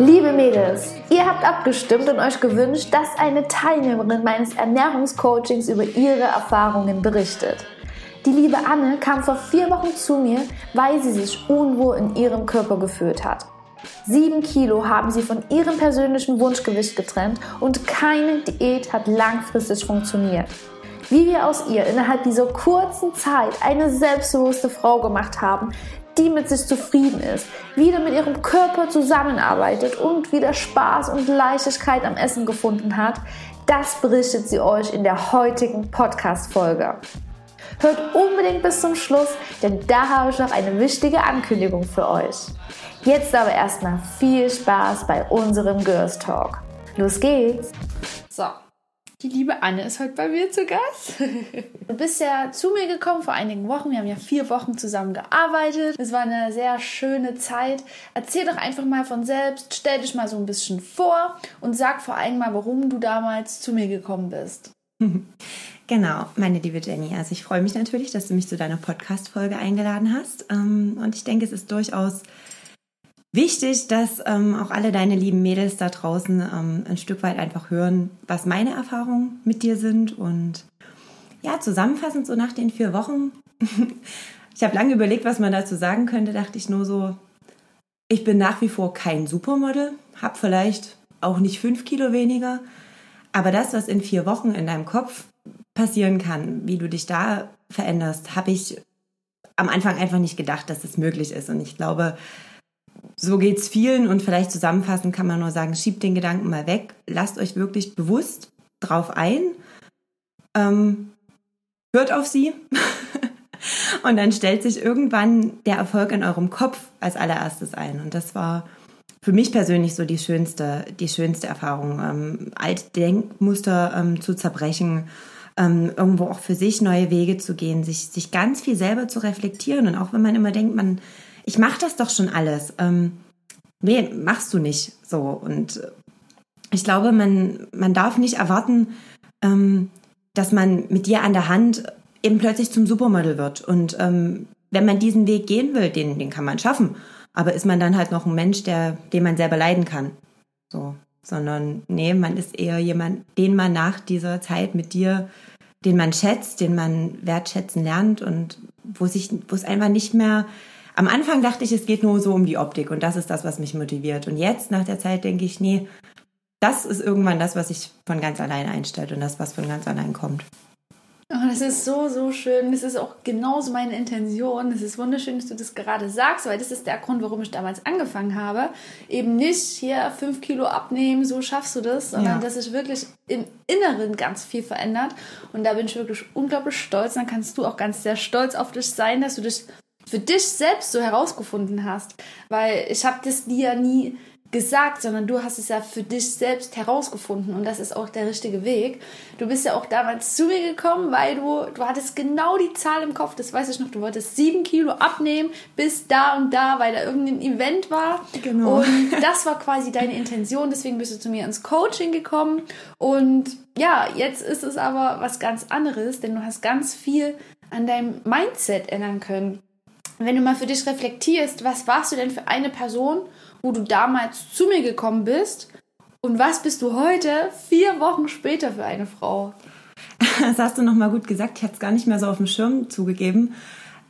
Liebe Mädels, ihr habt abgestimmt und euch gewünscht, dass eine Teilnehmerin meines Ernährungscoachings über ihre Erfahrungen berichtet. Die liebe Anne kam vor vier Wochen zu mir, weil sie sich unwohl in ihrem Körper gefühlt hat. Sieben Kilo haben sie von ihrem persönlichen Wunschgewicht getrennt und keine Diät hat langfristig funktioniert. Wie wir aus ihr innerhalb dieser kurzen Zeit eine selbstbewusste Frau gemacht haben, die mit sich zufrieden ist, wieder mit ihrem Körper zusammenarbeitet und wieder Spaß und Leichtigkeit am Essen gefunden hat, das berichtet sie euch in der heutigen Podcast-Folge. Hört unbedingt bis zum Schluss, denn da habe ich noch eine wichtige Ankündigung für euch. Jetzt aber erstmal viel Spaß bei unserem Girls Talk. Los geht's! So, die liebe Anne ist heute bei mir zu Gast. Du bist ja zu mir gekommen vor einigen Wochen. Wir haben ja vier Wochen zusammen gearbeitet. Es war eine sehr schöne Zeit. Erzähl doch einfach mal von selbst. Stell dich mal so ein bisschen vor und sag vor allem mal, warum du damals zu mir gekommen bist. Genau, meine liebe Jenny. Also ich freue mich natürlich, dass du mich zu deiner Podcast-Folge eingeladen hast. Ähm, und ich denke, es ist durchaus wichtig, dass ähm, auch alle deine lieben Mädels da draußen ähm, ein Stück weit einfach hören, was meine Erfahrungen mit dir sind. Und ja, zusammenfassend so nach den vier Wochen, ich habe lange überlegt, was man dazu sagen könnte, dachte ich nur so, ich bin nach wie vor kein Supermodel, habe vielleicht auch nicht fünf Kilo weniger, aber das, was in vier Wochen in deinem Kopf passieren kann, wie du dich da veränderst, habe ich am Anfang einfach nicht gedacht, dass es das möglich ist. Und ich glaube, so geht es vielen und vielleicht zusammenfassend kann man nur sagen, schiebt den Gedanken mal weg, lasst euch wirklich bewusst drauf ein, ähm, hört auf sie und dann stellt sich irgendwann der Erfolg in eurem Kopf als allererstes ein. Und das war für mich persönlich so die schönste, die schönste Erfahrung, ähm, alte Denkmuster ähm, zu zerbrechen, ähm, irgendwo auch für sich neue Wege zu gehen, sich, sich ganz viel selber zu reflektieren. Und auch wenn man immer denkt, man ich mache das doch schon alles. Ähm, nee, machst du nicht so. Und ich glaube, man, man darf nicht erwarten, ähm, dass man mit dir an der Hand eben plötzlich zum Supermodel wird. Und ähm, wenn man diesen Weg gehen will, den, den kann man schaffen. Aber ist man dann halt noch ein Mensch, der, den man selber leiden kann. So. Sondern, nee, man ist eher jemand, den man nach dieser Zeit mit dir, den man schätzt, den man wertschätzen lernt und wo sich, wo es einfach nicht mehr am Anfang dachte ich, es geht nur so um die Optik und das ist das, was mich motiviert. Und jetzt nach der Zeit denke ich, nee, das ist irgendwann das, was sich von ganz allein einstellt und das, was von ganz allein kommt. Oh, das ist so, so schön. Das ist auch genauso meine Intention. Es ist wunderschön, dass du das gerade sagst, weil das ist der Grund, warum ich damals angefangen habe. Eben nicht hier fünf Kilo abnehmen, so schaffst du das, sondern ja. dass sich wirklich im Inneren ganz viel verändert. Und da bin ich wirklich unglaublich stolz. Dann kannst du auch ganz sehr stolz auf dich sein, dass du dich für dich selbst so herausgefunden hast. Weil ich habe das dir ja nie gesagt, sondern du hast es ja für dich selbst herausgefunden und das ist auch der richtige Weg. Du bist ja auch damals zu mir gekommen, weil du, du hattest genau die Zahl im Kopf, das weiß ich noch, du wolltest sieben Kilo abnehmen bis da und da, weil da irgendein Event war. Genau. Und das war quasi deine Intention, deswegen bist du zu mir ins Coaching gekommen und ja, jetzt ist es aber was ganz anderes, denn du hast ganz viel an deinem Mindset ändern können wenn du mal für dich reflektierst, was warst du denn für eine Person, wo du damals zu mir gekommen bist und was bist du heute, vier Wochen später, für eine Frau? Das hast du nochmal gut gesagt. Ich hatte es gar nicht mehr so auf dem Schirm zugegeben.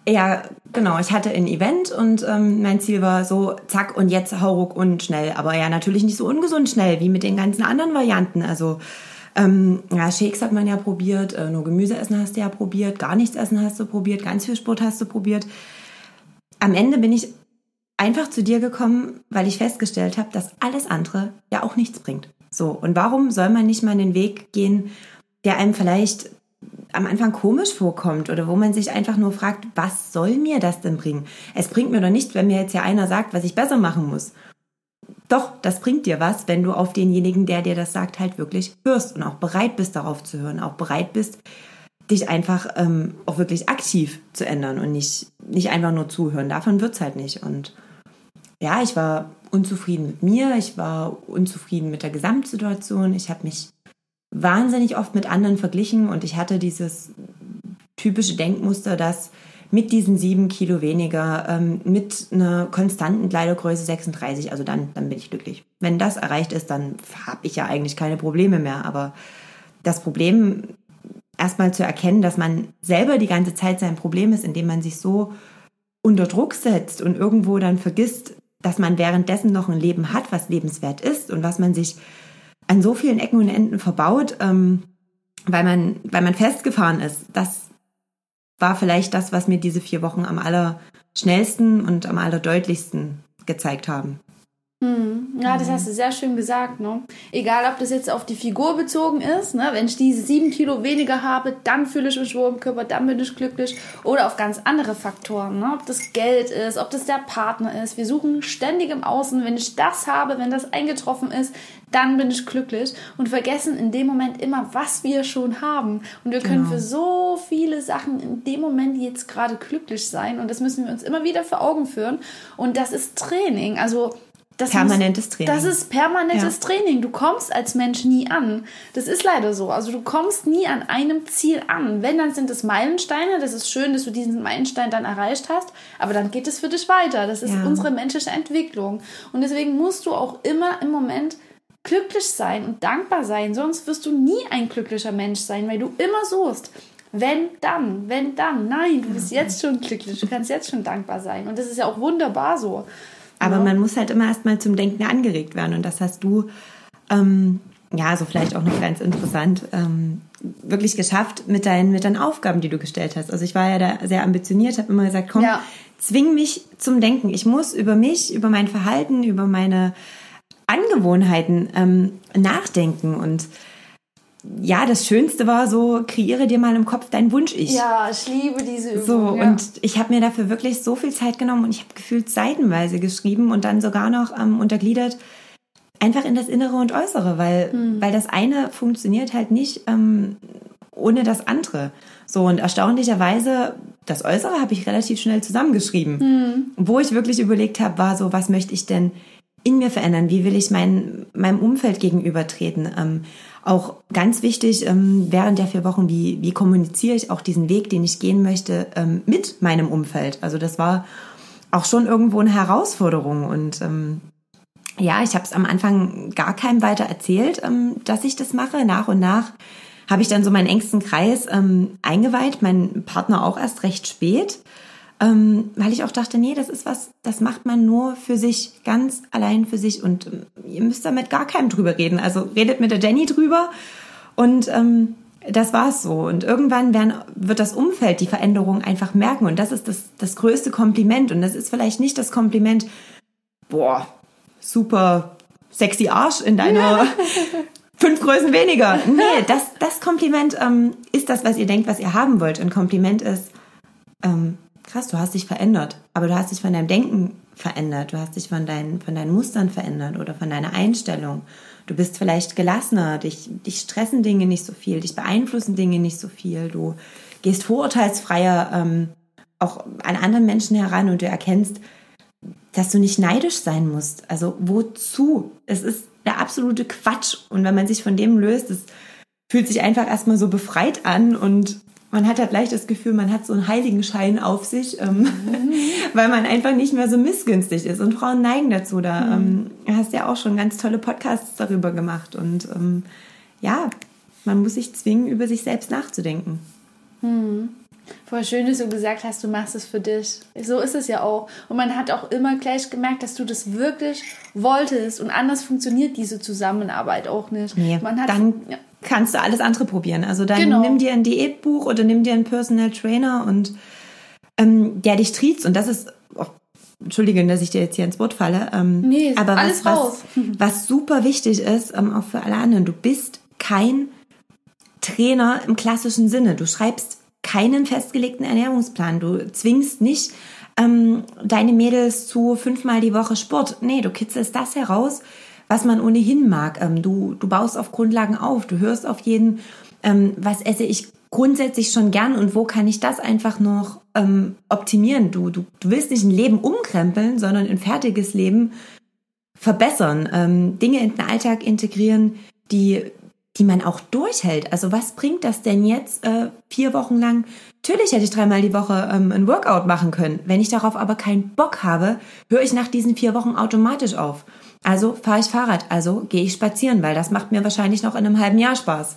Ja, genau. Ich hatte ein Event und ähm, mein Ziel war so, zack, und jetzt hauruck und schnell. Aber ja, natürlich nicht so ungesund schnell wie mit den ganzen anderen Varianten. Also, ähm, ja, Shakes hat man ja probiert, äh, nur Gemüse essen hast du ja probiert, gar nichts essen hast du probiert, ganz viel Sport hast du probiert am Ende bin ich einfach zu dir gekommen, weil ich festgestellt habe, dass alles andere ja auch nichts bringt. So, und warum soll man nicht mal einen Weg gehen, der einem vielleicht am Anfang komisch vorkommt oder wo man sich einfach nur fragt, was soll mir das denn bringen? Es bringt mir doch nichts, wenn mir jetzt ja einer sagt, was ich besser machen muss. Doch, das bringt dir was, wenn du auf denjenigen, der dir das sagt, halt wirklich hörst und auch bereit bist, darauf zu hören, auch bereit bist, dich einfach ähm, auch wirklich aktiv zu ändern und nicht, nicht einfach nur zuhören. Davon wird es halt nicht. Und ja, ich war unzufrieden mit mir, ich war unzufrieden mit der Gesamtsituation, ich habe mich wahnsinnig oft mit anderen verglichen und ich hatte dieses typische Denkmuster, dass mit diesen sieben Kilo weniger, ähm, mit einer konstanten Kleidergröße 36, also dann, dann bin ich glücklich. Wenn das erreicht ist, dann habe ich ja eigentlich keine Probleme mehr. Aber das Problem erstmal zu erkennen, dass man selber die ganze Zeit sein Problem ist, indem man sich so unter Druck setzt und irgendwo dann vergisst, dass man währenddessen noch ein Leben hat, was lebenswert ist und was man sich an so vielen Ecken und Enden verbaut, ähm, weil man, weil man festgefahren ist. Das war vielleicht das, was mir diese vier Wochen am allerschnellsten und am allerdeutlichsten gezeigt haben. Hm. Ja, das hast du sehr schön gesagt. Ne? Egal, ob das jetzt auf die Figur bezogen ist, ne? wenn ich diese sieben Kilo weniger habe, dann fühle ich mich wohl im Körper, dann bin ich glücklich. Oder auf ganz andere Faktoren, ne? ob das Geld ist, ob das der Partner ist. Wir suchen ständig im Außen, wenn ich das habe, wenn das eingetroffen ist, dann bin ich glücklich und vergessen in dem Moment immer, was wir schon haben. Und wir können genau. für so viele Sachen in dem Moment jetzt gerade glücklich sein. Und das müssen wir uns immer wieder vor Augen führen. Und das ist Training. Also das permanentes muss, Training. Das ist permanentes ja. Training. Du kommst als Mensch nie an. Das ist leider so. Also du kommst nie an einem Ziel an. Wenn, dann sind es Meilensteine. Das ist schön, dass du diesen Meilenstein dann erreicht hast. Aber dann geht es für dich weiter. Das ist ja. unsere menschliche Entwicklung. Und deswegen musst du auch immer im Moment glücklich sein und dankbar sein. Sonst wirst du nie ein glücklicher Mensch sein, weil du immer suchst. Wenn dann, wenn dann. Nein, du bist jetzt schon glücklich. Du kannst jetzt schon dankbar sein. Und das ist ja auch wunderbar so. Aber ja. man muss halt immer erstmal zum Denken angeregt werden. Und das hast du, ähm, ja, so vielleicht auch noch ganz interessant, ähm, wirklich geschafft mit deinen, mit deinen Aufgaben, die du gestellt hast. Also ich war ja da sehr ambitioniert, habe immer gesagt, komm, ja. zwing mich zum Denken. Ich muss über mich, über mein Verhalten, über meine Angewohnheiten ähm, nachdenken und ja, das Schönste war so, kreiere dir mal im Kopf dein Wunsch-Ich. Ja, ich liebe diese Übung. So, ja. und ich habe mir dafür wirklich so viel Zeit genommen und ich habe gefühlt seitenweise geschrieben und dann sogar noch ähm, untergliedert, einfach in das Innere und Äußere, weil, hm. weil das eine funktioniert halt nicht ähm, ohne das andere. So, und erstaunlicherweise, das Äußere habe ich relativ schnell zusammengeschrieben. Hm. Wo ich wirklich überlegt habe, war so, was möchte ich denn in mir verändern? Wie will ich mein, meinem Umfeld gegenübertreten? Ähm, auch ganz wichtig ähm, während der vier Wochen, wie, wie kommuniziere ich auch diesen Weg, den ich gehen möchte, ähm, mit meinem Umfeld. Also das war auch schon irgendwo eine Herausforderung. Und ähm, ja, ich habe es am Anfang gar keinem weiter erzählt, dass ich das mache. Nach und nach habe ich dann so meinen engsten Kreis eingeweiht, mein Partner auch erst recht spät ähm, weil ich auch dachte, nee, das ist was, das macht man nur für sich, ganz allein für sich und ähm, ihr müsst damit gar keinem drüber reden. Also redet mit der Jenny drüber und ähm, das war's so. Und irgendwann werden, wird das Umfeld die Veränderung einfach merken und das ist das, das größte Kompliment und das ist vielleicht nicht das Kompliment, boah, super sexy Arsch in deiner fünf Größen weniger. Nee, das, das Kompliment ähm, ist das, was ihr denkt, was ihr haben wollt. Und Kompliment ist, ähm, krass, du hast dich verändert, aber du hast dich von deinem Denken verändert, du hast dich von deinen, von deinen Mustern verändert oder von deiner Einstellung. Du bist vielleicht gelassener, dich, dich stressen Dinge nicht so viel, dich beeinflussen Dinge nicht so viel, du gehst vorurteilsfreier ähm, auch an anderen Menschen heran und du erkennst, dass du nicht neidisch sein musst. Also wozu? Es ist der absolute Quatsch. Und wenn man sich von dem löst, es fühlt sich einfach erstmal so befreit an und man hat halt leicht das Gefühl, man hat so einen Heiligenschein auf sich, ähm, mhm. weil man einfach nicht mehr so missgünstig ist. Und Frauen neigen dazu. Da mhm. ähm, hast ja auch schon ganz tolle Podcasts darüber gemacht. Und ähm, ja, man muss sich zwingen, über sich selbst nachzudenken. Mhm. Voll schön, dass du gesagt hast, du machst es für dich. So ist es ja auch. Und man hat auch immer gleich gemerkt, dass du das wirklich wolltest. Und anders funktioniert diese Zusammenarbeit auch nicht. Nee, man hat, dann ja kannst du alles andere probieren. Also dann genau. nimm dir ein Diätbuch oder nimm dir einen Personal Trainer und ähm, der dich triezt. Und das ist, oh, entschuldige, dass ich dir jetzt hier ins Wort falle. Ähm, nee, aber was, raus. Was, was super wichtig ist, ähm, auch für alle anderen, du bist kein Trainer im klassischen Sinne. Du schreibst keinen festgelegten Ernährungsplan. Du zwingst nicht ähm, deine Mädels zu fünfmal die Woche Sport. Nee, du kitzelst das heraus, was man ohnehin mag. Ähm, du, du baust auf Grundlagen auf, du hörst auf jeden, ähm, was esse ich grundsätzlich schon gern und wo kann ich das einfach noch ähm, optimieren. Du, du, du willst nicht ein Leben umkrempeln, sondern ein fertiges Leben verbessern, Dinge in den Alltag integrieren, die die man auch durchhält. Also was bringt das denn jetzt äh, vier Wochen lang? Natürlich hätte ich dreimal die Woche ähm, ein Workout machen können. Wenn ich darauf aber keinen Bock habe, höre ich nach diesen vier Wochen automatisch auf. Also fahre ich Fahrrad, also gehe ich spazieren, weil das macht mir wahrscheinlich noch in einem halben Jahr Spaß.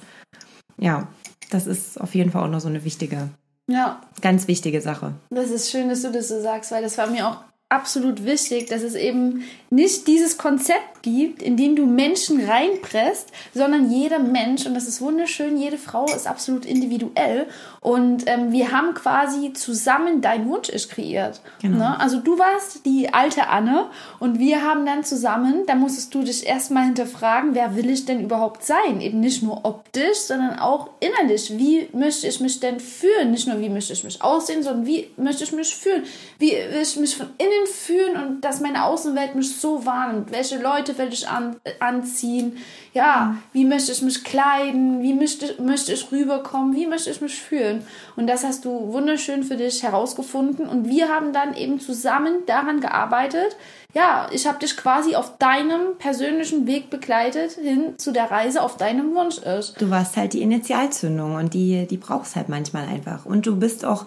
Ja, das ist auf jeden Fall auch noch so eine wichtige, Ja, ganz wichtige Sache. das ist schön, dass du das so sagst, weil das war mir auch absolut wichtig, dass es eben nicht dieses Konzept gibt, in dem du Menschen reinpresst, sondern jeder Mensch, und das ist wunderschön, jede Frau ist absolut individuell und ähm, wir haben quasi zusammen dein Wunsch-Ich kreiert. Genau. Ne? Also du warst die alte Anne und wir haben dann zusammen, da musstest du dich erstmal hinterfragen, wer will ich denn überhaupt sein? Eben nicht nur optisch, sondern auch innerlich. Wie möchte ich mich denn fühlen? Nicht nur, wie möchte ich mich aussehen, sondern wie möchte ich mich fühlen? Wie will ich mich von innen fühlen und dass meine Außenwelt mich so wahrnimmt? Welche Leute will ich an, anziehen? Ja, wie möchte ich mich kleiden? Wie möchte, möchte ich rüberkommen? Wie möchte ich mich fühlen? Und das hast du wunderschön für dich herausgefunden. Und wir haben dann eben zusammen daran gearbeitet. Ja, ich habe dich quasi auf deinem persönlichen Weg begleitet hin zu der Reise auf deinem Wunsch ist. Du warst halt die Initialzündung und die, die brauchst halt manchmal einfach. Und du bist auch,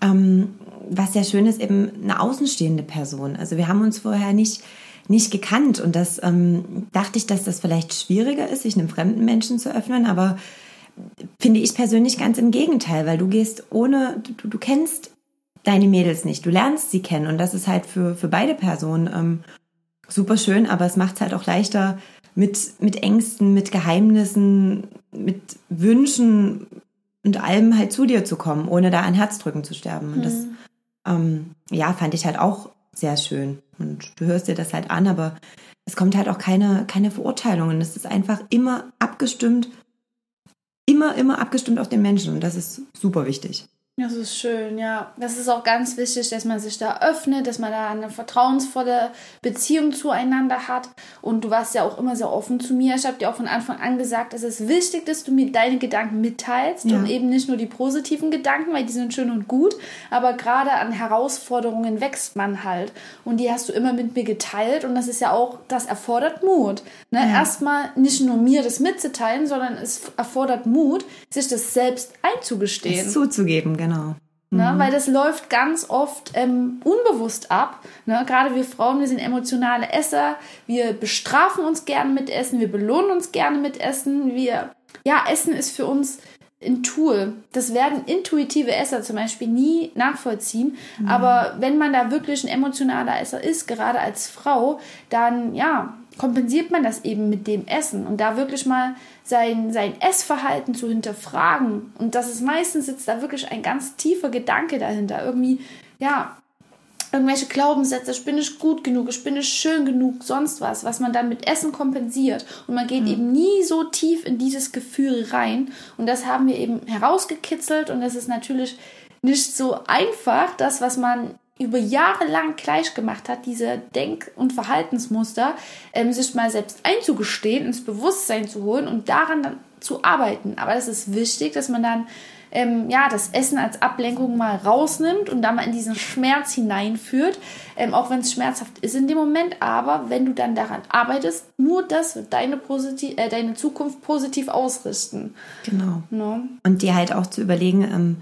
ähm, was sehr schön ist, eben eine außenstehende Person. Also wir haben uns vorher nicht, nicht gekannt und das ähm, dachte ich, dass das vielleicht schwieriger ist, sich einem fremden Menschen zu öffnen, aber finde ich persönlich ganz im Gegenteil, weil du gehst ohne, du, du kennst deine Mädels nicht, du lernst sie kennen und das ist halt für, für beide Personen ähm, super schön, aber es macht es halt auch leichter mit, mit Ängsten, mit Geheimnissen, mit Wünschen und allem halt zu dir zu kommen, ohne da an Herzdrücken zu sterben. Und das, ähm, ja, fand ich halt auch sehr schön. Und du hörst dir das halt an, aber es kommt halt auch keine, keine Verurteilungen. Es ist einfach immer abgestimmt, immer, immer abgestimmt auf den Menschen. Und das ist super wichtig. Das ist schön, ja. Das ist auch ganz wichtig, dass man sich da öffnet, dass man da eine vertrauensvolle Beziehung zueinander hat. Und du warst ja auch immer sehr offen zu mir. Ich habe dir auch von Anfang an gesagt, es ist wichtig, dass du mir deine Gedanken mitteilst Ja. und eben nicht nur die positiven Gedanken, weil die sind schön und gut. Aber gerade an Herausforderungen wächst man halt. Und die hast du immer mit mir geteilt. Und das ist ja auch, das erfordert Mut. Ne? Erstmal nicht nur mir das mitzuteilen, sondern es erfordert Mut, sich das selbst einzugestehen. Es zuzugeben, genau. Ne? Weil das läuft ganz oft ähm, unbewusst ab. Ne? Gerade wir Frauen, wir sind emotionale Esser. Wir bestrafen uns gerne mit Essen. Wir belohnen uns gerne mit Essen. Wir, ja, Essen ist für uns ein Tool. Das werden intuitive Esser zum Beispiel nie nachvollziehen. Aber wenn man da wirklich ein emotionaler Esser ist, gerade als Frau, dann ja, kompensiert man das eben mit dem Essen und da wirklich mal sein, sein Essverhalten zu hinterfragen. Und das ist meistens sitzt da wirklich ein ganz tiefer Gedanke dahinter. Irgendwie, ja, irgendwelche Glaubenssätze, ich bin nicht gut genug, ich bin nicht schön genug, sonst was, was man dann mit Essen kompensiert. Und man geht eben nie so tief in dieses Gefühl rein. Und das haben wir eben herausgekitzelt und das ist natürlich nicht so einfach, das, was man über Jahre lang gleich gemacht hat, diese Denk- und Verhaltensmuster, ähm, sich mal selbst einzugestehen, ins Bewusstsein zu holen und daran dann zu arbeiten. Aber das ist wichtig, dass man dann ähm, ja, das Essen als Ablenkung mal rausnimmt und da mal in diesen Schmerz hineinführt, ähm, auch wenn es schmerzhaft ist in dem Moment, aber wenn du dann daran arbeitest, nur das wird deine, positiv, äh, deine Zukunft positiv ausrichten. Genau. Ne? Und dir halt auch zu überlegen, ähm,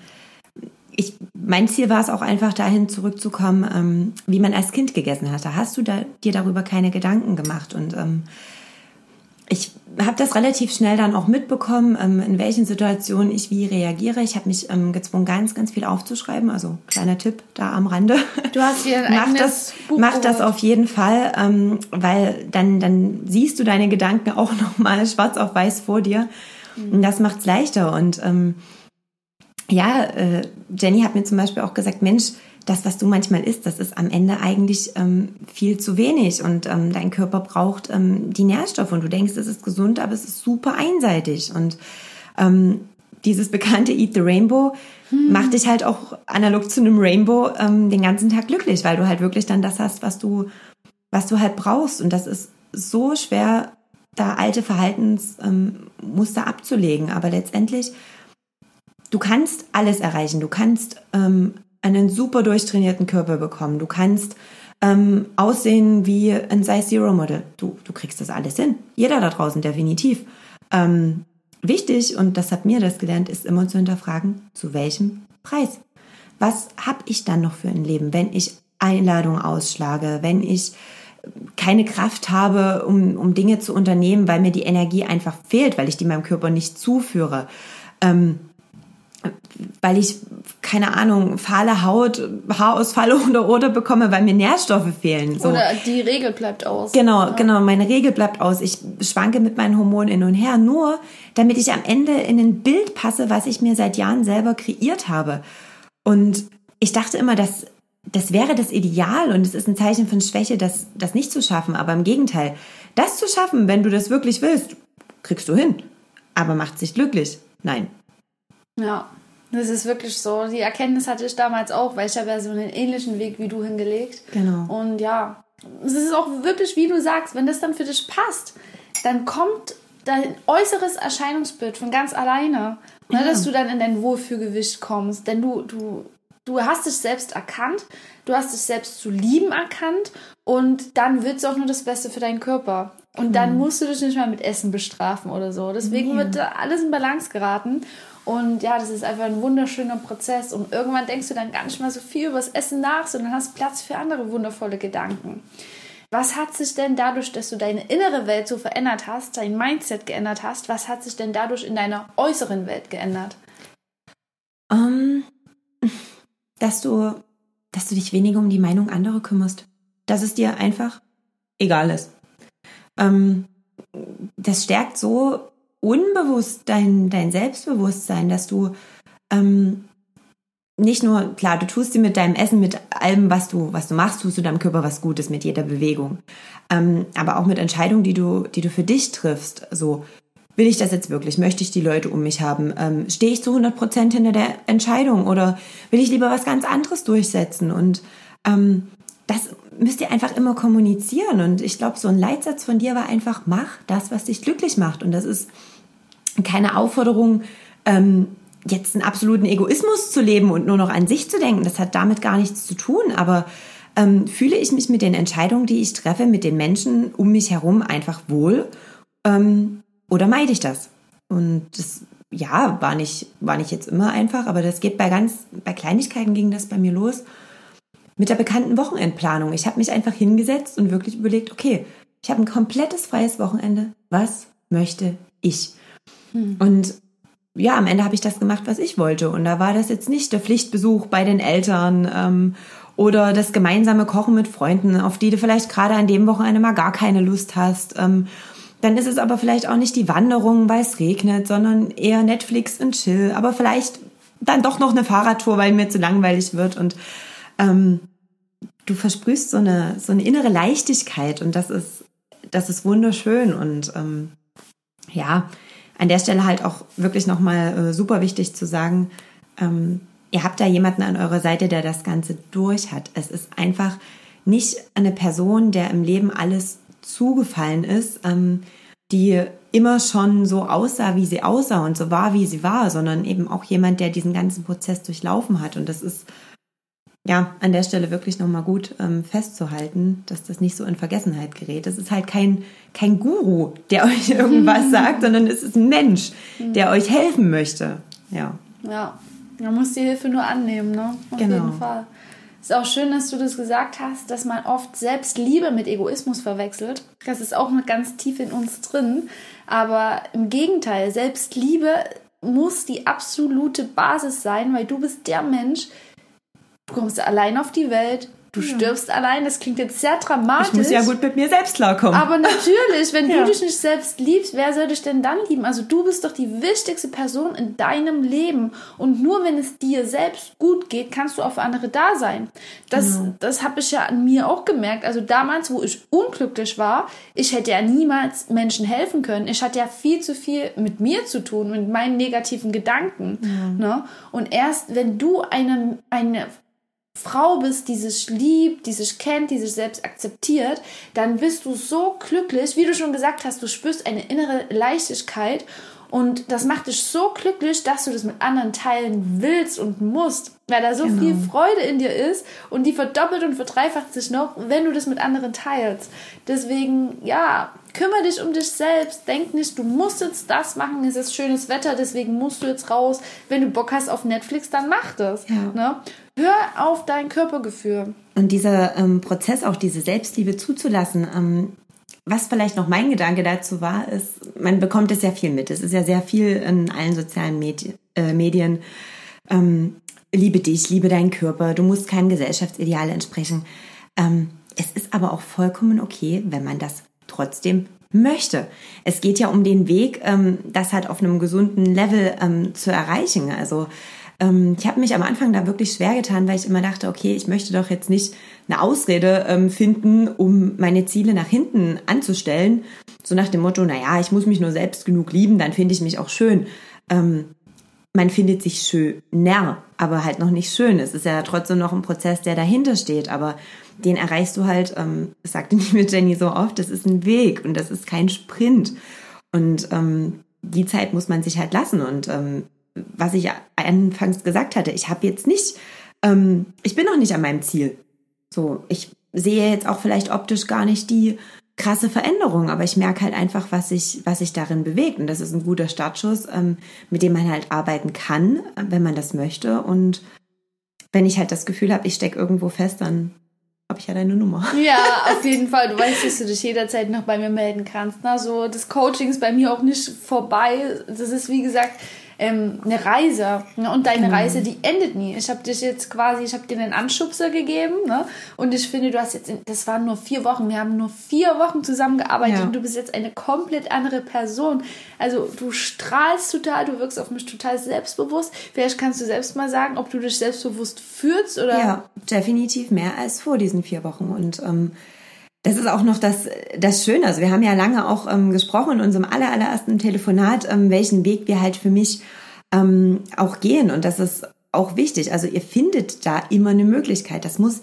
ich, mein Ziel war es auch einfach dahin zurückzukommen, ähm, wie man als Kind gegessen hatte. Hast du da, dir darüber keine Gedanken gemacht? Und ähm, ich habe das relativ schnell dann auch mitbekommen, ähm, in welchen Situationen ich wie reagiere. Ich habe mich ähm, gezwungen, ganz, ganz viel aufzuschreiben. Also kleiner Tipp da am Rande. Du hast dir ein mach eigenes das, Buch mach das auf jeden Fall, ähm, weil dann, dann siehst du deine Gedanken auch nochmal schwarz auf weiß vor dir. Und das macht's leichter. Und ähm, ja, äh, Jenny hat mir zum Beispiel auch gesagt, Mensch, das, was du manchmal isst, das ist am Ende eigentlich ähm, viel zu wenig und ähm, dein Körper braucht ähm, die Nährstoffe und du denkst, es ist gesund, aber es ist super einseitig und ähm, dieses bekannte Eat the Rainbow macht dich halt auch analog zu einem Rainbow ähm, den ganzen Tag glücklich, weil du halt wirklich dann das hast, was du, was du halt brauchst und das ist so schwer, da alte Verhaltensmuster ähm, abzulegen, aber letztendlich du kannst alles erreichen. Du kannst ähm, einen super durchtrainierten Körper bekommen. Du kannst ähm, aussehen wie ein Size Zero Model. Du, du kriegst das alles hin. Jeder da draußen definitiv. Ähm, wichtig, und das hat mir das gelernt, ist immer zu hinterfragen, zu welchem Preis? Was habe ich dann noch für ein Leben, wenn ich Einladungen ausschlage, wenn ich keine Kraft habe, um, um Dinge zu unternehmen, weil mir die Energie einfach fehlt, weil ich die meinem Körper nicht zuführe. Ähm, weil ich, keine Ahnung, fahle Haut, Haarausfall oder oder bekomme, weil mir Nährstoffe fehlen. So. Oder die Regel bleibt aus. Genau, ja. genau, meine Regel bleibt aus. Ich schwanke mit meinen Hormonen hin und her, nur damit ich am Ende in ein Bild passe, was ich mir seit Jahren selber kreiert habe. Und ich dachte immer, dass das wäre das Ideal und es ist ein Zeichen von Schwäche, das, das nicht zu schaffen. Aber im Gegenteil, das zu schaffen, wenn du das wirklich willst, kriegst du hin. Aber macht sich glücklich. Nein. Ja, das ist wirklich so. Die Erkenntnis hatte ich damals auch, weil ich habe ja so einen ähnlichen Weg wie du hingelegt. Genau. Und ja, es ist auch wirklich, wie du sagst, wenn das dann für dich passt, dann kommt dein äußeres Erscheinungsbild von ganz alleine. Ne, ja. dass du dann in dein Wohlfühlgewicht kommst. Denn du, du Du hast dich selbst erkannt, du hast dich selbst zu lieben erkannt und dann wird es auch nur das Beste für deinen Körper. Und dann mhm. musst du dich nicht mehr mit Essen bestrafen oder so. Deswegen ja. wird alles in Balance geraten. Und ja, das ist einfach ein wunderschöner Prozess. Und irgendwann denkst du dann gar nicht mehr so viel über das Essen nach, sondern hast Platz für andere wundervolle Gedanken. Was hat sich denn dadurch, dass du deine innere Welt so verändert hast, dein Mindset geändert hast, was hat sich denn dadurch in deiner äußeren Welt geändert? Um, ähm, dass du, dass du dich weniger um die Meinung anderer kümmerst. Dass es dir einfach egal ist. Ähm, das stärkt so unbewusst dein, dein Selbstbewusstsein, dass du ähm, nicht nur, klar, du tust dir mit deinem Essen, mit allem, was du, was du machst, tust du deinem Körper was Gutes mit jeder Bewegung. Ähm, aber auch mit Entscheidungen, die du, die du für dich triffst. So, will ich das jetzt wirklich? Möchte ich die Leute um mich haben? Ähm, Stehe ich zu 100 Prozent hinter der Entscheidung oder will ich lieber was ganz anderes durchsetzen? Und ähm, das müsst ihr einfach immer kommunizieren. Und ich glaube, so ein Leitsatz von dir war einfach, mach das, was dich glücklich macht. Und das ist keine Aufforderung, ähm, jetzt einen absoluten Egoismus zu leben und nur noch an sich zu denken. Das hat damit gar nichts zu tun. Aber ähm, fühle ich mich mit den Entscheidungen, die ich treffe, mit den Menschen um mich herum einfach wohl? Ähm, oder meide ich das? Und das, ja, war nicht, war nicht jetzt immer einfach, aber das geht bei ganz, bei Kleinigkeiten ging das bei mir los. Mit der bekannten Wochenendplanung. Ich habe mich einfach hingesetzt und wirklich überlegt, okay, ich habe ein komplettes freies Wochenende. Was möchte ich? Hm. Und ja, am Ende habe ich das gemacht, was ich wollte. Und da war das jetzt nicht der Pflichtbesuch bei den Eltern ähm, oder das gemeinsame Kochen mit Freunden, auf die du vielleicht gerade an dem Wochenende mal gar keine Lust hast. Ähm, dann ist es aber vielleicht auch nicht die Wanderung, weil es regnet, sondern eher Netflix und Chill. Aber vielleicht dann doch noch eine Fahrradtour, weil mir zu langweilig wird. Und ähm, du versprühst so eine, so eine innere Leichtigkeit und das ist, das ist wunderschön. Und ähm, ja, an der Stelle halt auch wirklich nochmal äh, super wichtig zu sagen, ähm, ihr habt da jemanden an eurer Seite, der das Ganze durch hat. Es ist einfach nicht eine Person, der im Leben alles zugefallen ist, ähm, die immer schon so aussah, wie sie aussah und so war, wie sie war, sondern eben auch jemand, der diesen ganzen Prozess durchlaufen hat. Und das ist ja an der Stelle wirklich nochmal gut ähm, festzuhalten, dass das nicht so in Vergessenheit gerät. Das ist halt kein, kein Guru, der euch irgendwas sagt, sondern es ist ein Mensch, der euch helfen möchte. Ja. Ja, man muss die Hilfe nur annehmen, ne? Auf genau. jeden Fall. Ist auch schön, dass du das gesagt hast, dass man oft Selbstliebe mit Egoismus verwechselt. Das ist auch noch ganz tief in uns drin. Aber im Gegenteil, Selbstliebe muss die absolute Basis sein, weil du bist der Mensch, du kommst allein auf die Welt, Du ja. stirbst allein, das klingt jetzt sehr dramatisch. Ich muss ja gut mit mir selbst klarkommen. Aber natürlich, wenn ja. du dich nicht selbst liebst, wer soll dich denn dann lieben? Also du bist doch die wichtigste Person in deinem Leben. Und nur wenn es dir selbst gut geht, kannst du auch für andere da sein. Das, genau. das habe ich ja an mir auch gemerkt. Also damals, wo ich unglücklich war, ich hätte ja niemals Menschen helfen können. Ich hatte ja viel zu viel mit mir zu tun, mit meinen negativen Gedanken. Ja. Ne? Und erst wenn du eine, eine Frau bist, die sich liebt, die sich kennt, die sich selbst akzeptiert, dann bist du so glücklich, wie du schon gesagt hast, du spürst eine innere Leichtigkeit Und das macht dich so glücklich, dass du das mit anderen teilen willst und musst, weil da so genau. viel Freude in dir ist und die verdoppelt und verdreifacht sich noch, wenn du das mit anderen teilst. Deswegen, ja, kümmere dich um dich selbst. Denk nicht, du musst jetzt das machen. Es ist schönes Wetter, deswegen musst du jetzt raus. Wenn du Bock hast auf Netflix, dann mach das. Ja. Ne? Hör auf dein Körpergefühl. Und dieser ähm, Prozess, auch diese Selbstliebe zuzulassen, ähm, was vielleicht noch mein Gedanke dazu war, ist, man bekommt es ja viel mit. Es ist ja sehr viel in allen sozialen Medi äh, Medien. Ähm, liebe dich, liebe deinen Körper, du musst keinem Gesellschaftsideal entsprechen. Ähm, es ist aber auch vollkommen okay, wenn man das trotzdem möchte. Es geht ja um den Weg, ähm, das halt auf einem gesunden Level ähm, zu erreichen. Also ähm, ich habe mich am Anfang da wirklich schwer getan, weil ich immer dachte, okay, ich möchte doch jetzt nicht eine Ausrede ähm, finden, um meine Ziele nach hinten anzustellen. So nach dem Motto, naja, ich muss mich nur selbst genug lieben, dann finde ich mich auch schön. Ähm, man findet sich schöner, aber halt noch nicht schön. Es ist ja trotzdem noch ein Prozess, der dahinter steht, aber den erreichst du halt, ähm, sagte die mit Jenny so oft, das ist ein Weg und das ist kein Sprint. Und ähm, die Zeit muss man sich halt lassen. Und ähm, was ich anfangs gesagt hatte, ich habe jetzt nicht, ähm, ich bin noch nicht an meinem Ziel. So, ich sehe jetzt auch vielleicht optisch gar nicht die krasse Veränderung, aber ich merke halt einfach, was sich, was sich darin bewegt. Und das ist ein guter Startschuss, ähm, mit dem man halt arbeiten kann, wenn man das möchte. Und wenn ich halt das Gefühl habe, ich stecke irgendwo fest, dann habe ich ja deine Nummer. Ja, auf jeden Fall. Du weißt, dass du dich jederzeit noch bei mir melden kannst. Na, so das Coaching ist bei mir auch nicht vorbei. Das ist wie gesagt ähm, eine Reise. Ne? Und deine genau. Reise, die endet nie. Ich habe dich jetzt quasi, ich habe dir einen Anschubser gegeben. Ne? Und ich finde, du hast jetzt, das waren nur vier Wochen. Wir haben nur vier Wochen zusammengearbeitet ja. und du bist jetzt eine komplett andere Person. Also du strahlst total, du wirkst auf mich total selbstbewusst. Vielleicht kannst du selbst mal sagen, ob du dich selbstbewusst fühlst oder. Ja, definitiv mehr als vor diesen vier Wochen. Und ähm, das ist auch noch das, das Schöne. Also wir haben ja lange auch ähm, gesprochen in unserem aller, allerersten Telefonat, ähm, welchen Weg wir halt für mich ähm, auch gehen. Und das ist auch wichtig. Also ihr findet da immer eine Möglichkeit. Das muss,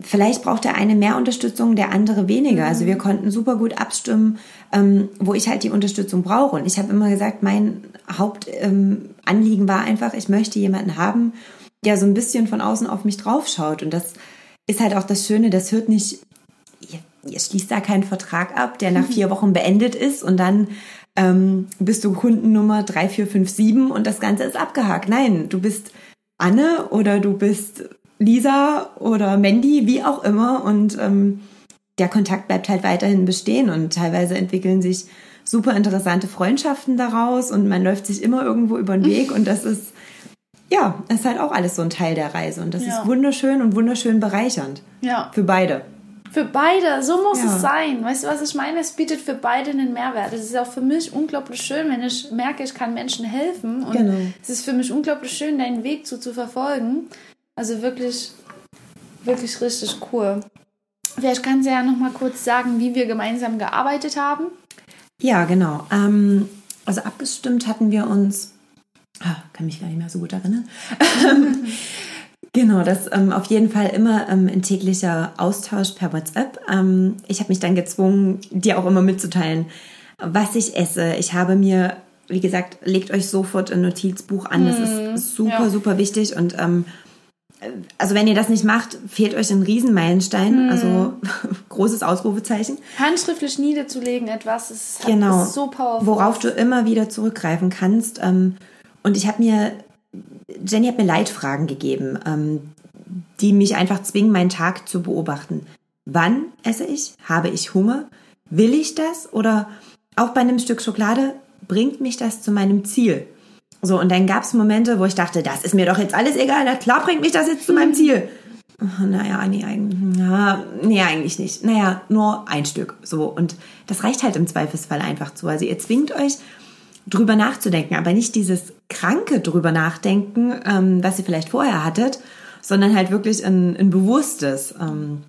vielleicht braucht der eine mehr Unterstützung, der andere weniger. Also wir konnten super gut abstimmen, ähm, wo ich halt die Unterstützung brauche. Und ich habe immer gesagt, mein Hauptanliegen ähm, war einfach, ich möchte jemanden haben, der so ein bisschen von außen auf mich draufschaut. Und das ist halt auch das Schöne, das hört nicht ihr schließt da keinen Vertrag ab, der nach vier Wochen beendet ist und dann ähm, bist du Kundennummer 3457 und das Ganze ist abgehakt. Nein, du bist Anne oder du bist Lisa oder Mandy, wie auch immer und ähm, der Kontakt bleibt halt weiterhin bestehen und teilweise entwickeln sich super interessante Freundschaften daraus und man läuft sich immer irgendwo über den Weg und das ist ja, ist halt auch alles so ein Teil der Reise und das ja. ist wunderschön und wunderschön bereichernd. Ja. Für beide. Für beide, so muss ja. es sein. Weißt du, was ich meine? Es bietet für beide einen Mehrwert. Es ist auch für mich unglaublich schön, wenn ich merke, ich kann Menschen helfen. Und genau. es ist für mich unglaublich schön, deinen Weg zu, zu verfolgen. Also wirklich, wirklich richtig cool. Vielleicht kannst du ja noch mal kurz sagen, wie wir gemeinsam gearbeitet haben. Ja, genau. Ähm, also abgestimmt hatten wir uns, ah, kann mich gar nicht mehr so gut erinnern. Genau, das ähm, auf jeden Fall immer ähm, ein täglicher Austausch per WhatsApp. Ähm, ich habe mich dann gezwungen, dir auch immer mitzuteilen, was ich esse. Ich habe mir, wie gesagt, legt euch sofort ein Notizbuch an. Das ist mhm. super, ja. super wichtig. Und ähm, also wenn ihr das nicht macht, fehlt euch ein Riesenmeilenstein, mm. also großes Ausrufezeichen. Handschriftlich niederzulegen etwas ist, genau, ist so powerful. Worauf du immer wieder zurückgreifen kannst. Ähm, und ich habe mir Jenny hat mir Leitfragen gegeben, ähm, die mich einfach zwingen, meinen Tag zu beobachten. Wann esse ich? Habe ich Hunger? Will ich das? Oder auch bei einem Stück Schokolade, bringt mich das zu meinem Ziel? So, und dann gab es Momente, wo ich dachte, das ist mir doch jetzt alles egal, na klar bringt mich das jetzt zu meinem Ziel. Naja, nee, eigentlich, ja, nee, eigentlich nicht. Naja, nur ein Stück. So, und das reicht halt im Zweifelsfall einfach zu. Also ihr zwingt euch, drüber nachzudenken, aber nicht dieses kranke drüber nachdenken, ähm, was ihr vielleicht vorher hattet, sondern halt wirklich ein, ein bewusstes, ähm,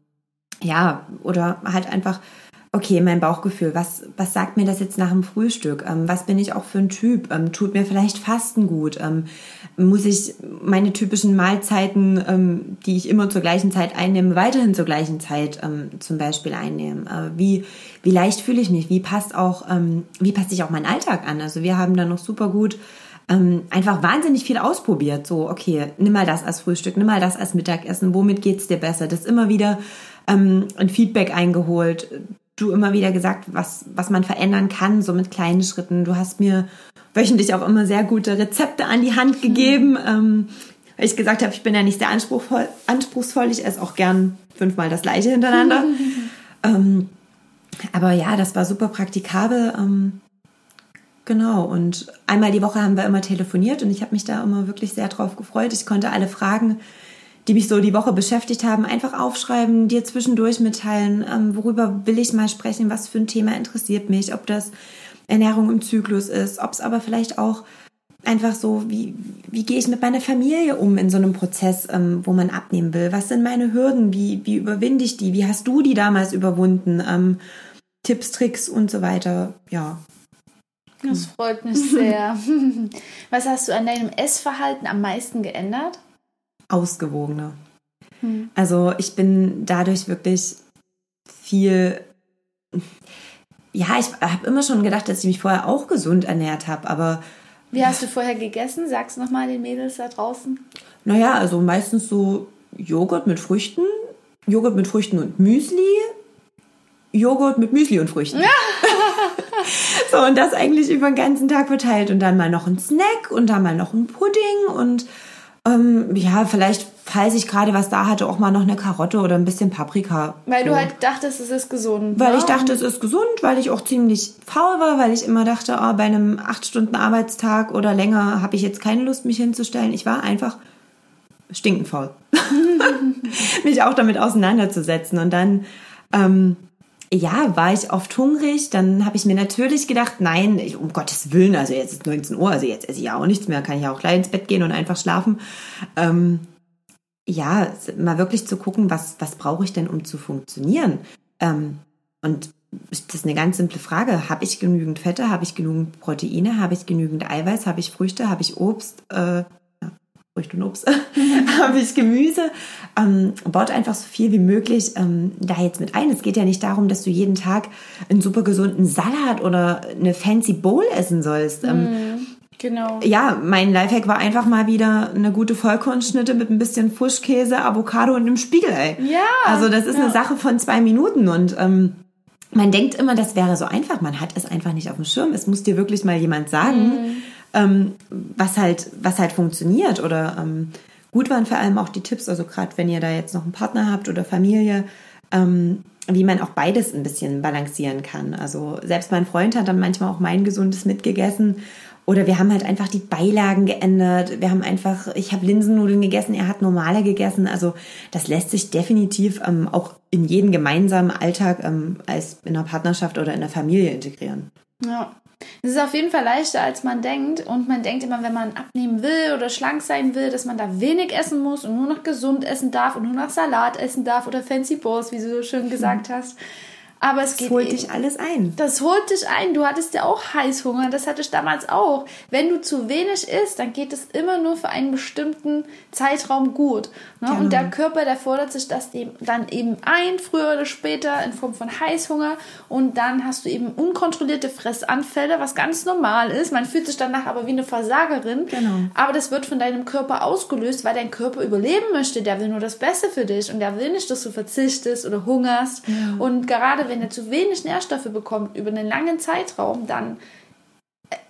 ja, oder halt einfach okay, mein Bauchgefühl, was, was sagt mir das jetzt nach dem Frühstück? Ähm, was bin ich auch für ein Typ? Ähm, tut mir vielleicht Fasten gut? Ähm, muss ich meine typischen Mahlzeiten, ähm, die ich immer zur gleichen Zeit einnehme, weiterhin zur gleichen Zeit ähm, zum Beispiel einnehmen? Äh, wie, wie leicht fühle ich mich? Wie passt auch, ähm, wie passt sich auch mein Alltag an? Also wir haben da noch super gut einfach wahnsinnig viel ausprobiert. So, okay, nimm mal das als Frühstück, nimm mal das als Mittagessen, womit geht's dir besser? Das immer wieder ein Feedback eingeholt, du immer wieder gesagt, was, was man verändern kann, so mit kleinen Schritten. Du hast mir wöchentlich auch immer sehr gute Rezepte an die Hand gegeben. Mhm. Ähm, weil ich gesagt habe, ich bin ja nicht sehr anspruchsvoll, anspruchsvoll. ich esse auch gern fünfmal das gleiche hintereinander. ähm, aber ja, das war super praktikabel. Ähm, genau, und einmal die Woche haben wir immer telefoniert und ich habe mich da immer wirklich sehr drauf gefreut. Ich konnte alle Fragen die mich so die Woche beschäftigt haben, einfach aufschreiben, dir zwischendurch mitteilen, ähm, worüber will ich mal sprechen, was für ein Thema interessiert mich, ob das Ernährung im Zyklus ist, ob es aber vielleicht auch einfach so, wie, wie gehe ich mit meiner Familie um in so einem Prozess, ähm, wo man abnehmen will? Was sind meine Hürden? Wie, wie überwinde ich die? Wie hast du die damals überwunden? Ähm, Tipps, Tricks und so weiter. Ja. Das freut mich sehr. Was hast du an deinem Essverhalten am meisten geändert? Ausgewogener. Hm. Also ich bin dadurch wirklich viel. Ja, ich habe immer schon gedacht, dass ich mich vorher auch gesund ernährt habe, aber. Wie hast du vorher gegessen? Sag's nochmal den Mädels da draußen. Naja, also meistens so Joghurt mit Früchten, Joghurt mit Früchten und Müsli, Joghurt mit Müsli und Früchten. so, und das eigentlich über den ganzen Tag verteilt. Und dann mal noch ein Snack und dann mal noch ein Pudding und ähm, ja, vielleicht, falls ich gerade was da hatte, auch mal noch eine Karotte oder ein bisschen Paprika. Weil so. du halt dachtest, es ist gesund. Weil ne? ich dachte, es ist gesund, weil ich auch ziemlich faul war, weil ich immer dachte, oh, bei einem acht Stunden Arbeitstag oder länger habe ich jetzt keine Lust, mich hinzustellen. Ich war einfach stinkend faul. mich auch damit auseinanderzusetzen. Und dann ähm, ja, war ich oft hungrig. Dann habe ich mir natürlich gedacht, nein, ich, um Gottes Willen, also jetzt ist 19 Uhr, also jetzt esse ich ja auch nichts mehr, kann ich ja auch gleich ins Bett gehen und einfach schlafen. Ähm, ja, mal wirklich zu gucken, was, was brauche ich denn, um zu funktionieren? Ähm, und das ist eine ganz simple Frage. Habe ich genügend Fette? Habe ich genügend Proteine? Habe ich genügend Eiweiß? Habe ich Früchte? Habe ich Obst? Äh, Früchte und Obst, habe ich Gemüse. Ähm, baut einfach so viel wie möglich ähm, da jetzt mit ein. Es geht ja nicht darum, dass du jeden Tag einen super gesunden Salat oder eine fancy Bowl essen sollst. Ähm, mm, genau. Ja, mein Lifehack war einfach mal wieder eine gute Vollkornschnitte mit ein bisschen Frischkäse, Avocado und einem Spiegelei. Ja. Also das ist ja. eine Sache von zwei Minuten und ähm, man denkt immer, das wäre so einfach. Man hat es einfach nicht auf dem Schirm. Es muss dir wirklich mal jemand sagen. Mm ähm, was halt, was halt funktioniert. Oder ähm, gut waren vor allem auch die Tipps, also gerade wenn ihr da jetzt noch einen Partner habt oder Familie, ähm, wie man auch beides ein bisschen balancieren kann. Also selbst mein Freund hat dann manchmal auch mein gesundes mitgegessen. Oder wir haben halt einfach die Beilagen geändert. Wir haben einfach, ich habe Linsennudeln gegessen, er hat normale gegessen. Also das lässt sich definitiv ähm, auch in jeden gemeinsamen Alltag ähm, als in einer Partnerschaft oder in der Familie integrieren. Ja, es ist auf jeden Fall leichter, als man denkt. Und man denkt immer, wenn man abnehmen will oder schlank sein will, dass man da wenig essen muss und nur noch gesund essen darf und nur noch Salat essen darf oder Fancy Balls, wie du so schön gesagt hast. Aber es das geht. Das holt eben, dich alles ein. Das holt dich ein. Du hattest ja auch Heißhunger. Das hatte ich damals auch. Wenn du zu wenig isst, dann geht es immer nur für einen bestimmten Zeitraum gut. Ne? Genau. Und der Körper, der fordert sich das eben, dann eben ein, früher oder später, in Form von Heißhunger. Und dann hast du eben unkontrollierte Fressanfälle, was ganz normal ist. Man fühlt sich danach aber wie eine Versagerin. Genau. Aber das wird von deinem Körper ausgelöst, weil dein Körper überleben möchte. Der will nur das Beste für dich. Und der will nicht, dass du verzichtest oder hungerst. Ja. Und gerade wenn er zu wenig Nährstoffe bekommt über einen langen Zeitraum, dann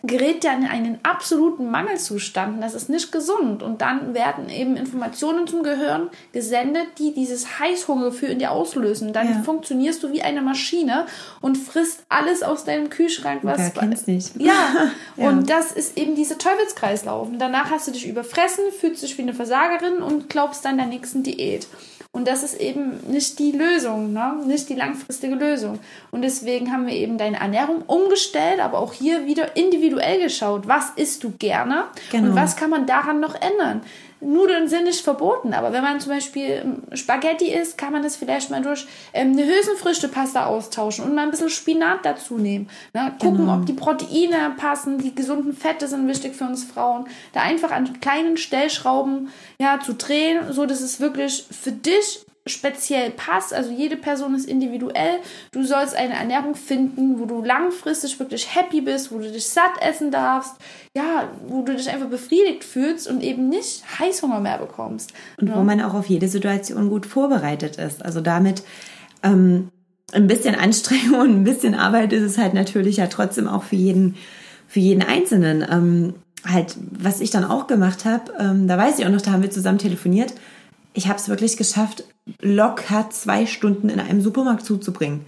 gerät er in einen absoluten Mangelzustand das ist nicht gesund. Und dann werden eben Informationen zum Gehirn gesendet, die dieses Heißhungergefühl in dir auslösen. Dann ja. funktionierst du wie eine Maschine und frisst alles aus deinem Kühlschrank, was. Wer kennt's nicht. Ja. ja. Und das ist eben dieser Teufelskreislauf. Und danach hast du dich überfressen, fühlst dich wie eine Versagerin und glaubst dann der nächsten Diät. Und das ist eben nicht die Lösung, ne? nicht die langfristige Lösung. Und deswegen haben wir eben deine Ernährung umgestellt, aber auch hier wieder individuell geschaut, was isst du gerne genau. und was kann man daran noch ändern. Nudeln sind nicht verboten, aber wenn man zum Beispiel ähm, Spaghetti isst, kann man das vielleicht mal durch ähm, eine Hülsenfrüchtepasta austauschen und mal ein bisschen Spinat dazu nehmen. Ne? Gucken, genau. ob die Proteine passen, die gesunden Fette sind wichtig für uns Frauen. Da einfach an kleinen Stellschrauben ja, zu drehen, so dass es wirklich für dich speziell passt. Also jede Person ist individuell. Du sollst eine Ernährung finden, wo du langfristig wirklich happy bist, wo du dich satt essen darfst, ja, wo du dich einfach befriedigt fühlst und eben nicht Heißhunger mehr bekommst. Und ja. wo man auch auf jede Situation gut vorbereitet ist. Also damit ähm, ein bisschen Anstrengung und ein bisschen Arbeit ist es halt natürlich ja trotzdem auch für jeden, für jeden Einzelnen. Ähm, halt, was ich dann auch gemacht habe, ähm, da weiß ich auch noch, da haben wir zusammen telefoniert. Ich habe es wirklich geschafft, locker zwei Stunden in einem Supermarkt zuzubringen,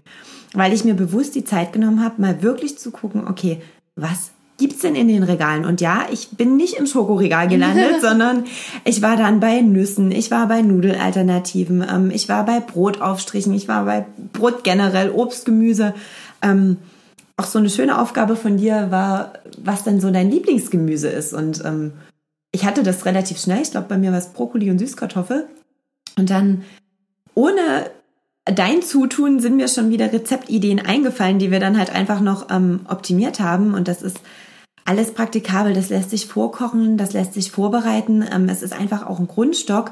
weil ich mir bewusst die Zeit genommen habe, mal wirklich zu gucken, okay, was gibt's denn in den Regalen? Und ja, ich bin nicht im Schokoregal gelandet, sondern ich war dann bei Nüssen, ich war bei Nudelalternativen, ähm, ich war bei Brotaufstrichen, ich war bei Brot generell, Obst, Gemüse. Ähm, auch so eine schöne Aufgabe von dir war, was denn so dein Lieblingsgemüse ist. Und ähm, ich hatte das relativ schnell. Ich glaube, bei mir war es Brokkoli und Süßkartoffel. Und dann ohne dein Zutun sind mir schon wieder Rezeptideen eingefallen, die wir dann halt einfach noch ähm, optimiert haben. Und das ist alles praktikabel. Das lässt sich vorkochen, das lässt sich vorbereiten. Ähm, es ist einfach auch ein Grundstock,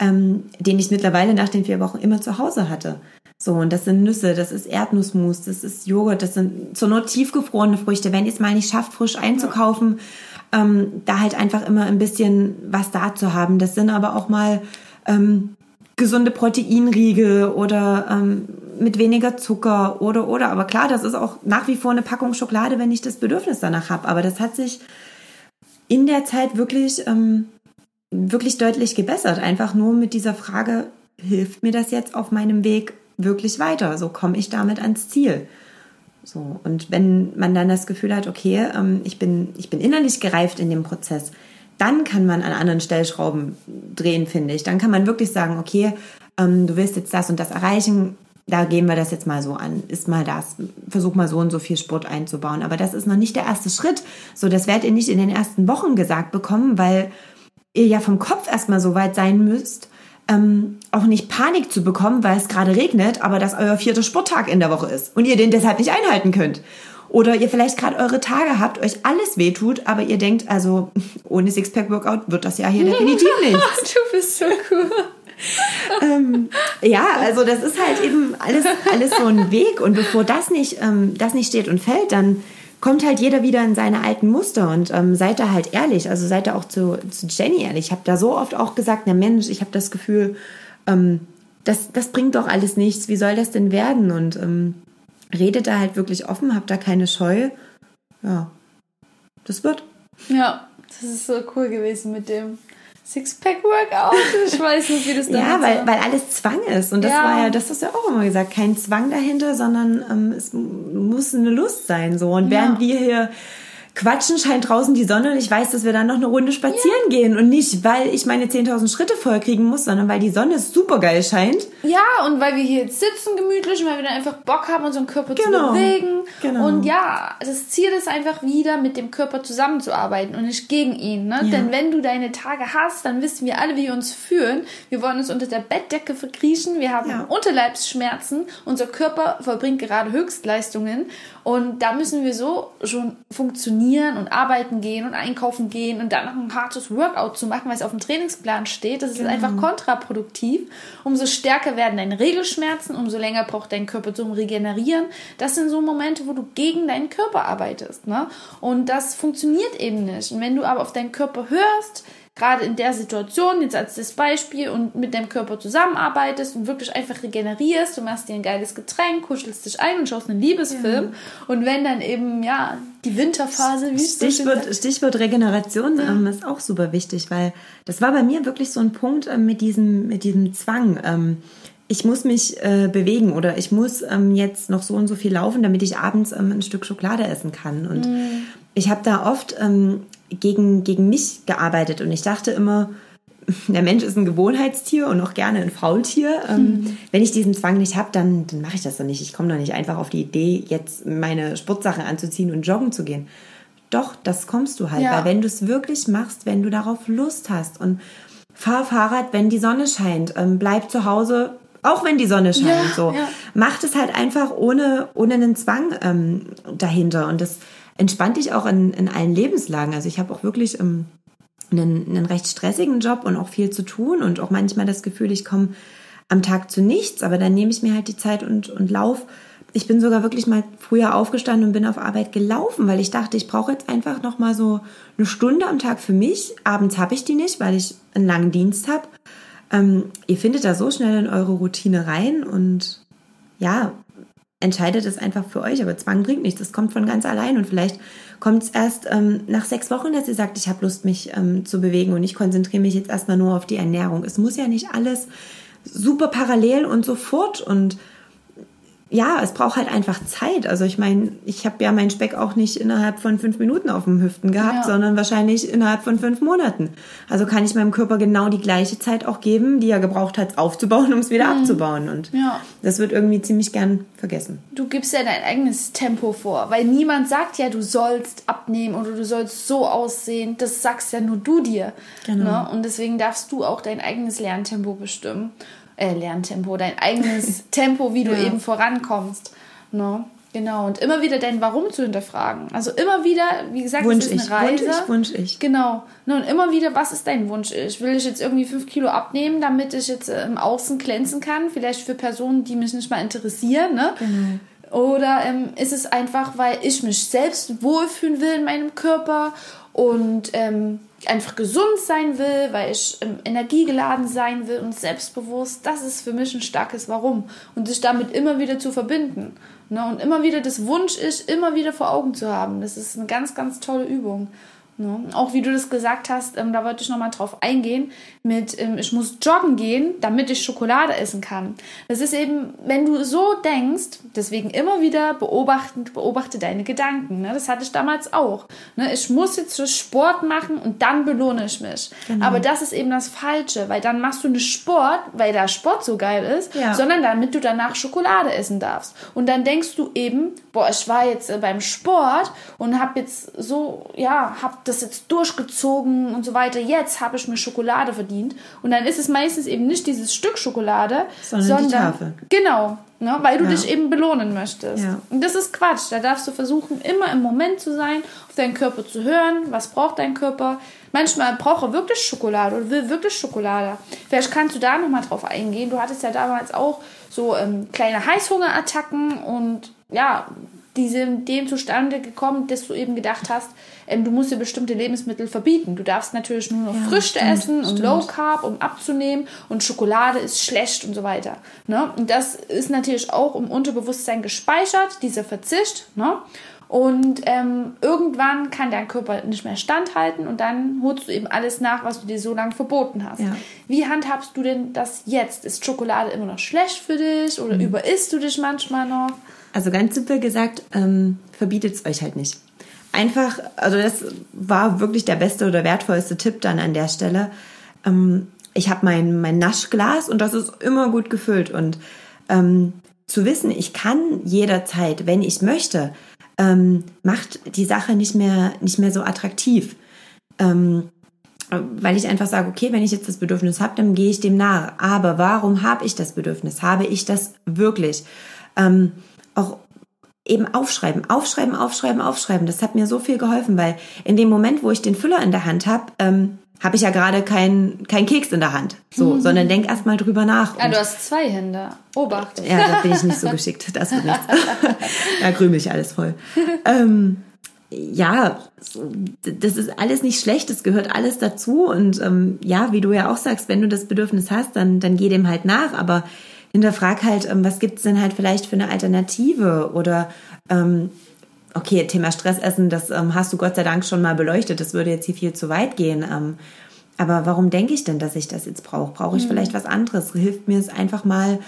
ähm, den ich mittlerweile nach den vier Wochen immer zu Hause hatte. So, und das sind Nüsse, das ist Erdnussmus, das ist Joghurt, das sind zur Not tiefgefrorene Früchte. Wenn ihr es mal nicht schafft, frisch einzukaufen, ja. Ähm, da halt einfach immer ein bisschen was da zu haben. Das sind aber auch mal ähm, gesunde Proteinriegel oder ähm, mit weniger Zucker oder oder. Aber klar, das ist auch nach wie vor eine Packung Schokolade, wenn ich das Bedürfnis danach habe. Aber das hat sich in der Zeit wirklich ähm, wirklich deutlich gebessert. Einfach nur mit dieser Frage, hilft mir das jetzt auf meinem Weg wirklich weiter? So komme ich damit ans Ziel. So, und wenn man dann das Gefühl hat, okay, ähm, ich, bin, ich bin innerlich gereift in dem Prozess, dann kann man an anderen Stellschrauben drehen, finde ich. Dann kann man wirklich sagen, okay, ähm, du willst jetzt das und das erreichen, da gehen wir das jetzt mal so an, ist mal das, versuch mal so und so viel Sport einzubauen. Aber das ist noch nicht der erste Schritt. So, das werdet ihr nicht in den ersten Wochen gesagt bekommen, weil ihr ja vom Kopf erstmal so weit sein müsst, ähm, auch nicht Panik zu bekommen, weil es gerade regnet, aber das euer vierter Sporttag in der Woche ist und ihr den deshalb nicht einhalten könnt. Oder ihr vielleicht gerade eure Tage habt, euch alles wehtut, aber ihr denkt, also ohne Sixpack-Workout wird das ja hier definitiv nicht. du bist so cool. ähm, ja, also das ist halt eben alles, alles so ein Weg. Und bevor das nicht, ähm, das nicht steht und fällt, dann kommt halt jeder wieder in seine alten Muster und ähm, seid da halt ehrlich. Also seid da auch zu, zu Jenny ehrlich. Ich habe da so oft auch gesagt, na Mensch, ich habe das Gefühl, ähm, das, das bringt doch alles nichts. Wie soll das denn werden? Und ähm, redet da halt wirklich offen, habt da keine Scheu. Ja, das wird. Ja, das ist so cool gewesen mit dem Sixpack-Workout. Ich weiß nicht, wie das da Ja, weil, weil alles Zwang ist. Und das ja. war ja, das hast du ja auch immer gesagt, kein Zwang dahinter, sondern ähm, es muss eine Lust sein. so. Und während ja. wir hier quatschen, scheint draußen die Sonne und ich weiß, dass wir dann noch eine Runde spazieren ja. gehen und nicht, weil ich meine 10.000 Schritte voll kriegen muss, sondern weil die Sonne super geil scheint. Ja, und weil wir hier jetzt sitzen gemütlich und weil wir dann einfach Bock haben, unseren Körper genau. zu bewegen. Genau. Und ja, das Ziel ist einfach wieder mit dem Körper zusammenzuarbeiten und nicht gegen ihn. Ne? Ja. Denn wenn du deine Tage hast, dann wissen wir alle, wie wir uns fühlen. Wir wollen uns unter der Bettdecke verkriechen, wir haben ja. Unterleibsschmerzen, unser Körper vollbringt gerade Höchstleistungen und da müssen wir so schon funktionieren und arbeiten gehen und einkaufen gehen und dann noch ein hartes Workout zu machen, weil es auf dem Trainingsplan steht. Das ist genau. einfach kontraproduktiv. Umso stärker werden deine Regelschmerzen, umso länger braucht dein Körper zum Regenerieren. Das sind so Momente, wo du gegen deinen Körper arbeitest. Ne? Und das funktioniert eben nicht. Und wenn du aber auf deinen Körper hörst, gerade in der Situation, jetzt als das Beispiel, und mit deinem Körper zusammenarbeitest und wirklich einfach regenerierst, du machst dir ein geiles Getränk, kuschelst dich ein und schaust einen Liebesfilm. Ja. Und wenn dann eben, ja, die Winterphase, wie Stichwort, Stichwort Regeneration ja. ähm, ist auch super wichtig, weil das war bei mir wirklich so ein Punkt ähm, mit, diesem, mit diesem Zwang. Ähm, ich muss mich äh, bewegen oder ich muss ähm, jetzt noch so und so viel laufen, damit ich abends ähm, ein Stück Schokolade essen kann. Und mm. ich habe da oft ähm, gegen, gegen mich gearbeitet und ich dachte immer, der Mensch ist ein Gewohnheitstier und auch gerne ein Faultier. Mhm. Wenn ich diesen Zwang nicht habe, dann, dann mache ich das doch nicht. Ich komme doch nicht einfach auf die Idee, jetzt meine Sportsachen anzuziehen und joggen zu gehen. Doch, das kommst du halt, ja. weil wenn du es wirklich machst, wenn du darauf Lust hast und fahr Fahrrad, wenn die Sonne scheint, ähm, bleib zu Hause, auch wenn die Sonne scheint. Ja, so ja. macht es halt einfach ohne ohne einen Zwang ähm, dahinter und das entspannt dich auch in, in allen Lebenslagen. Also ich habe auch wirklich ähm, einen, einen recht stressigen Job und auch viel zu tun und auch manchmal das Gefühl, ich komme am Tag zu nichts, aber dann nehme ich mir halt die Zeit und, und lauf. Ich bin sogar wirklich mal früher aufgestanden und bin auf Arbeit gelaufen, weil ich dachte, ich brauche jetzt einfach noch mal so eine Stunde am Tag für mich. Abends habe ich die nicht, weil ich einen langen Dienst habe. Ähm, ihr findet da so schnell in eure Routine rein und ja, entscheidet es einfach für euch. Aber Zwang bringt nichts. Das kommt von ganz allein und vielleicht kommt es erst ähm, nach sechs Wochen, dass ihr sagt, ich habe Lust, mich ähm, zu bewegen und ich konzentriere mich jetzt erstmal nur auf die Ernährung. Es muss ja nicht alles super parallel und sofort und ja, es braucht halt einfach Zeit. Also ich meine, ich habe ja meinen Speck auch nicht innerhalb von fünf Minuten auf dem Hüften gehabt, Ja. sondern wahrscheinlich innerhalb von fünf Monaten. Also kann ich meinem Körper genau die gleiche Zeit auch geben, die er gebraucht hat, aufzubauen, um es wieder abzubauen. Und Mhm. Ja. das wird irgendwie ziemlich gern vergessen. Du gibst ja dein eigenes Tempo vor, weil niemand sagt ja, du sollst abnehmen oder du sollst so aussehen. Das sagst ja nur du dir. Genau. Ne? Und deswegen darfst du auch dein eigenes Lerntempo bestimmen. Äh, Lerntempo, dein eigenes Tempo, wie du Ja. eben vorankommst. Ne? Genau. Und immer wieder dein Warum zu hinterfragen. Also immer wieder, wie gesagt, Wunsch es ist ich, eine Wunsch Reise. ich, Wunsch ich. Genau. Ne, Und immer wieder, was ist dein Wunsch? Ich will ich jetzt irgendwie fünf Kilo abnehmen, damit ich jetzt äh, im Außen glänzen kann? Vielleicht für Personen, die mich nicht mal interessieren, ne? Oder ähm, ist es einfach, weil ich mich selbst wohlfühlen will in meinem Körper und ähm, einfach gesund sein will, weil ich ähm, energiegeladen sein will und selbstbewusst? Das ist für mich ein starkes Warum. Und sich damit immer wieder zu verbinden. Ne? Und immer wieder das Wunsch ist, immer wieder vor Augen zu haben. Das ist eine ganz, ganz tolle Übung. Ne? Auch wie du das gesagt hast, ähm, da wollte ich nochmal drauf eingehen, mit ähm, ich muss joggen gehen, damit ich Schokolade essen kann. Das ist eben, wenn du so denkst, deswegen immer wieder beobachten, beobachte deine Gedanken. Ne? Das hatte ich damals auch. Ne? Ich muss jetzt Sport machen und dann belohne ich mich. Aber das ist eben das Falsche, weil dann machst du nicht Sport, weil der Sport so geil ist, Ja. sondern damit du danach Schokolade essen darfst. Und dann denkst du eben, boah, ich war jetzt äh, beim Sport und habe jetzt so, ja, habe das jetzt durchgezogen und so weiter. Jetzt habe ich mir Schokolade verdient. Und dann ist es meistens eben nicht dieses Stück Schokolade, Sondern die Tafel. Genau, ne, weil du Ja. dich eben belohnen möchtest. Ja. Und das ist Quatsch. Da darfst du versuchen, immer im Moment zu sein, auf deinen Körper zu hören. Was braucht dein Körper? Manchmal braucht er wirklich Schokolade oder will wirklich Schokolade. Vielleicht kannst du da nochmal drauf eingehen. Du hattest ja damals auch so ähm, kleine Heißhungerattacken und ja, die sind dem zustande gekommen, dass du eben gedacht hast, ähm, du musst dir bestimmte Lebensmittel verbieten. Du darfst natürlich nur noch Ja, Früchte stimmt, essen und stimmt. Low Carb, um abzunehmen und Schokolade ist schlecht und so weiter. Ne? Und das ist natürlich auch im Unterbewusstsein gespeichert, dieser Verzicht. Ne? Und ähm, irgendwann kann dein Körper nicht mehr standhalten und dann holst du eben alles nach, was du dir so lange verboten hast. Ja. Wie handhabst du denn das jetzt? Ist Schokolade immer noch schlecht für dich oder überisst du dich manchmal noch? Also ganz simpel gesagt, ähm, verbietet es euch halt nicht. Einfach, also das war wirklich der beste oder wertvollste Tipp dann an der Stelle. Ähm, ich habe mein, mein Naschglas und das ist immer gut gefüllt. Und ähm, zu wissen, ich kann jederzeit, wenn ich möchte, ähm, macht die Sache nicht mehr, nicht mehr so attraktiv. Ähm, weil ich einfach sage, okay, wenn ich jetzt das Bedürfnis habe, dann gehe ich dem nach. Aber warum habe ich das Bedürfnis? Habe ich das wirklich? Ähm, auch eben aufschreiben, aufschreiben, aufschreiben, aufschreiben. Das hat mir so viel geholfen, weil in dem Moment, wo ich den Füller in der Hand habe, ähm, habe ich ja gerade keinen kein Keks in der Hand. So, sondern denk erst mal drüber nach. Ah, Und- du hast zwei Hände. Obacht. ja, da bin ich nicht so geschickt. Das wird nichts. da krümel ich alles voll. Ähm, ja, das ist alles nicht schlecht, das gehört alles dazu. Und ähm, ja, wie du ja auch sagst, wenn du das Bedürfnis hast, dann, dann geh dem halt nach. Aber hinterfrag halt, ähm, was gibt's denn halt vielleicht für eine Alternative? Oder ähm, okay, Thema Stressessen, das ähm, hast du Gott sei Dank schon mal beleuchtet. Das würde jetzt hier viel zu weit gehen. Ähm, aber warum denke ich denn, dass ich das jetzt brauche? Brauche ich vielleicht was anderes? Hilft mir es einfach mal,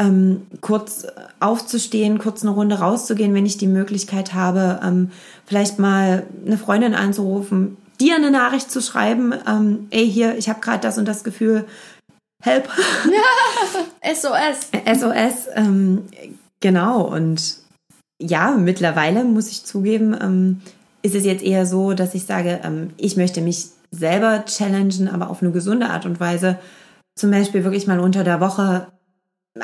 ähm, kurz aufzustehen, kurz eine Runde rauszugehen, wenn ich die Möglichkeit habe, ähm, vielleicht mal eine Freundin anzurufen, dir eine Nachricht zu schreiben, ähm, ey, hier, ich habe gerade das und das Gefühl, help, SOS. SOS, ähm, genau. Und ja, mittlerweile muss ich zugeben, ähm, ist es jetzt eher so, dass ich sage, ähm, ich möchte mich selber challengen, aber auf eine gesunde Art und Weise. Zum Beispiel wirklich mal unter der Woche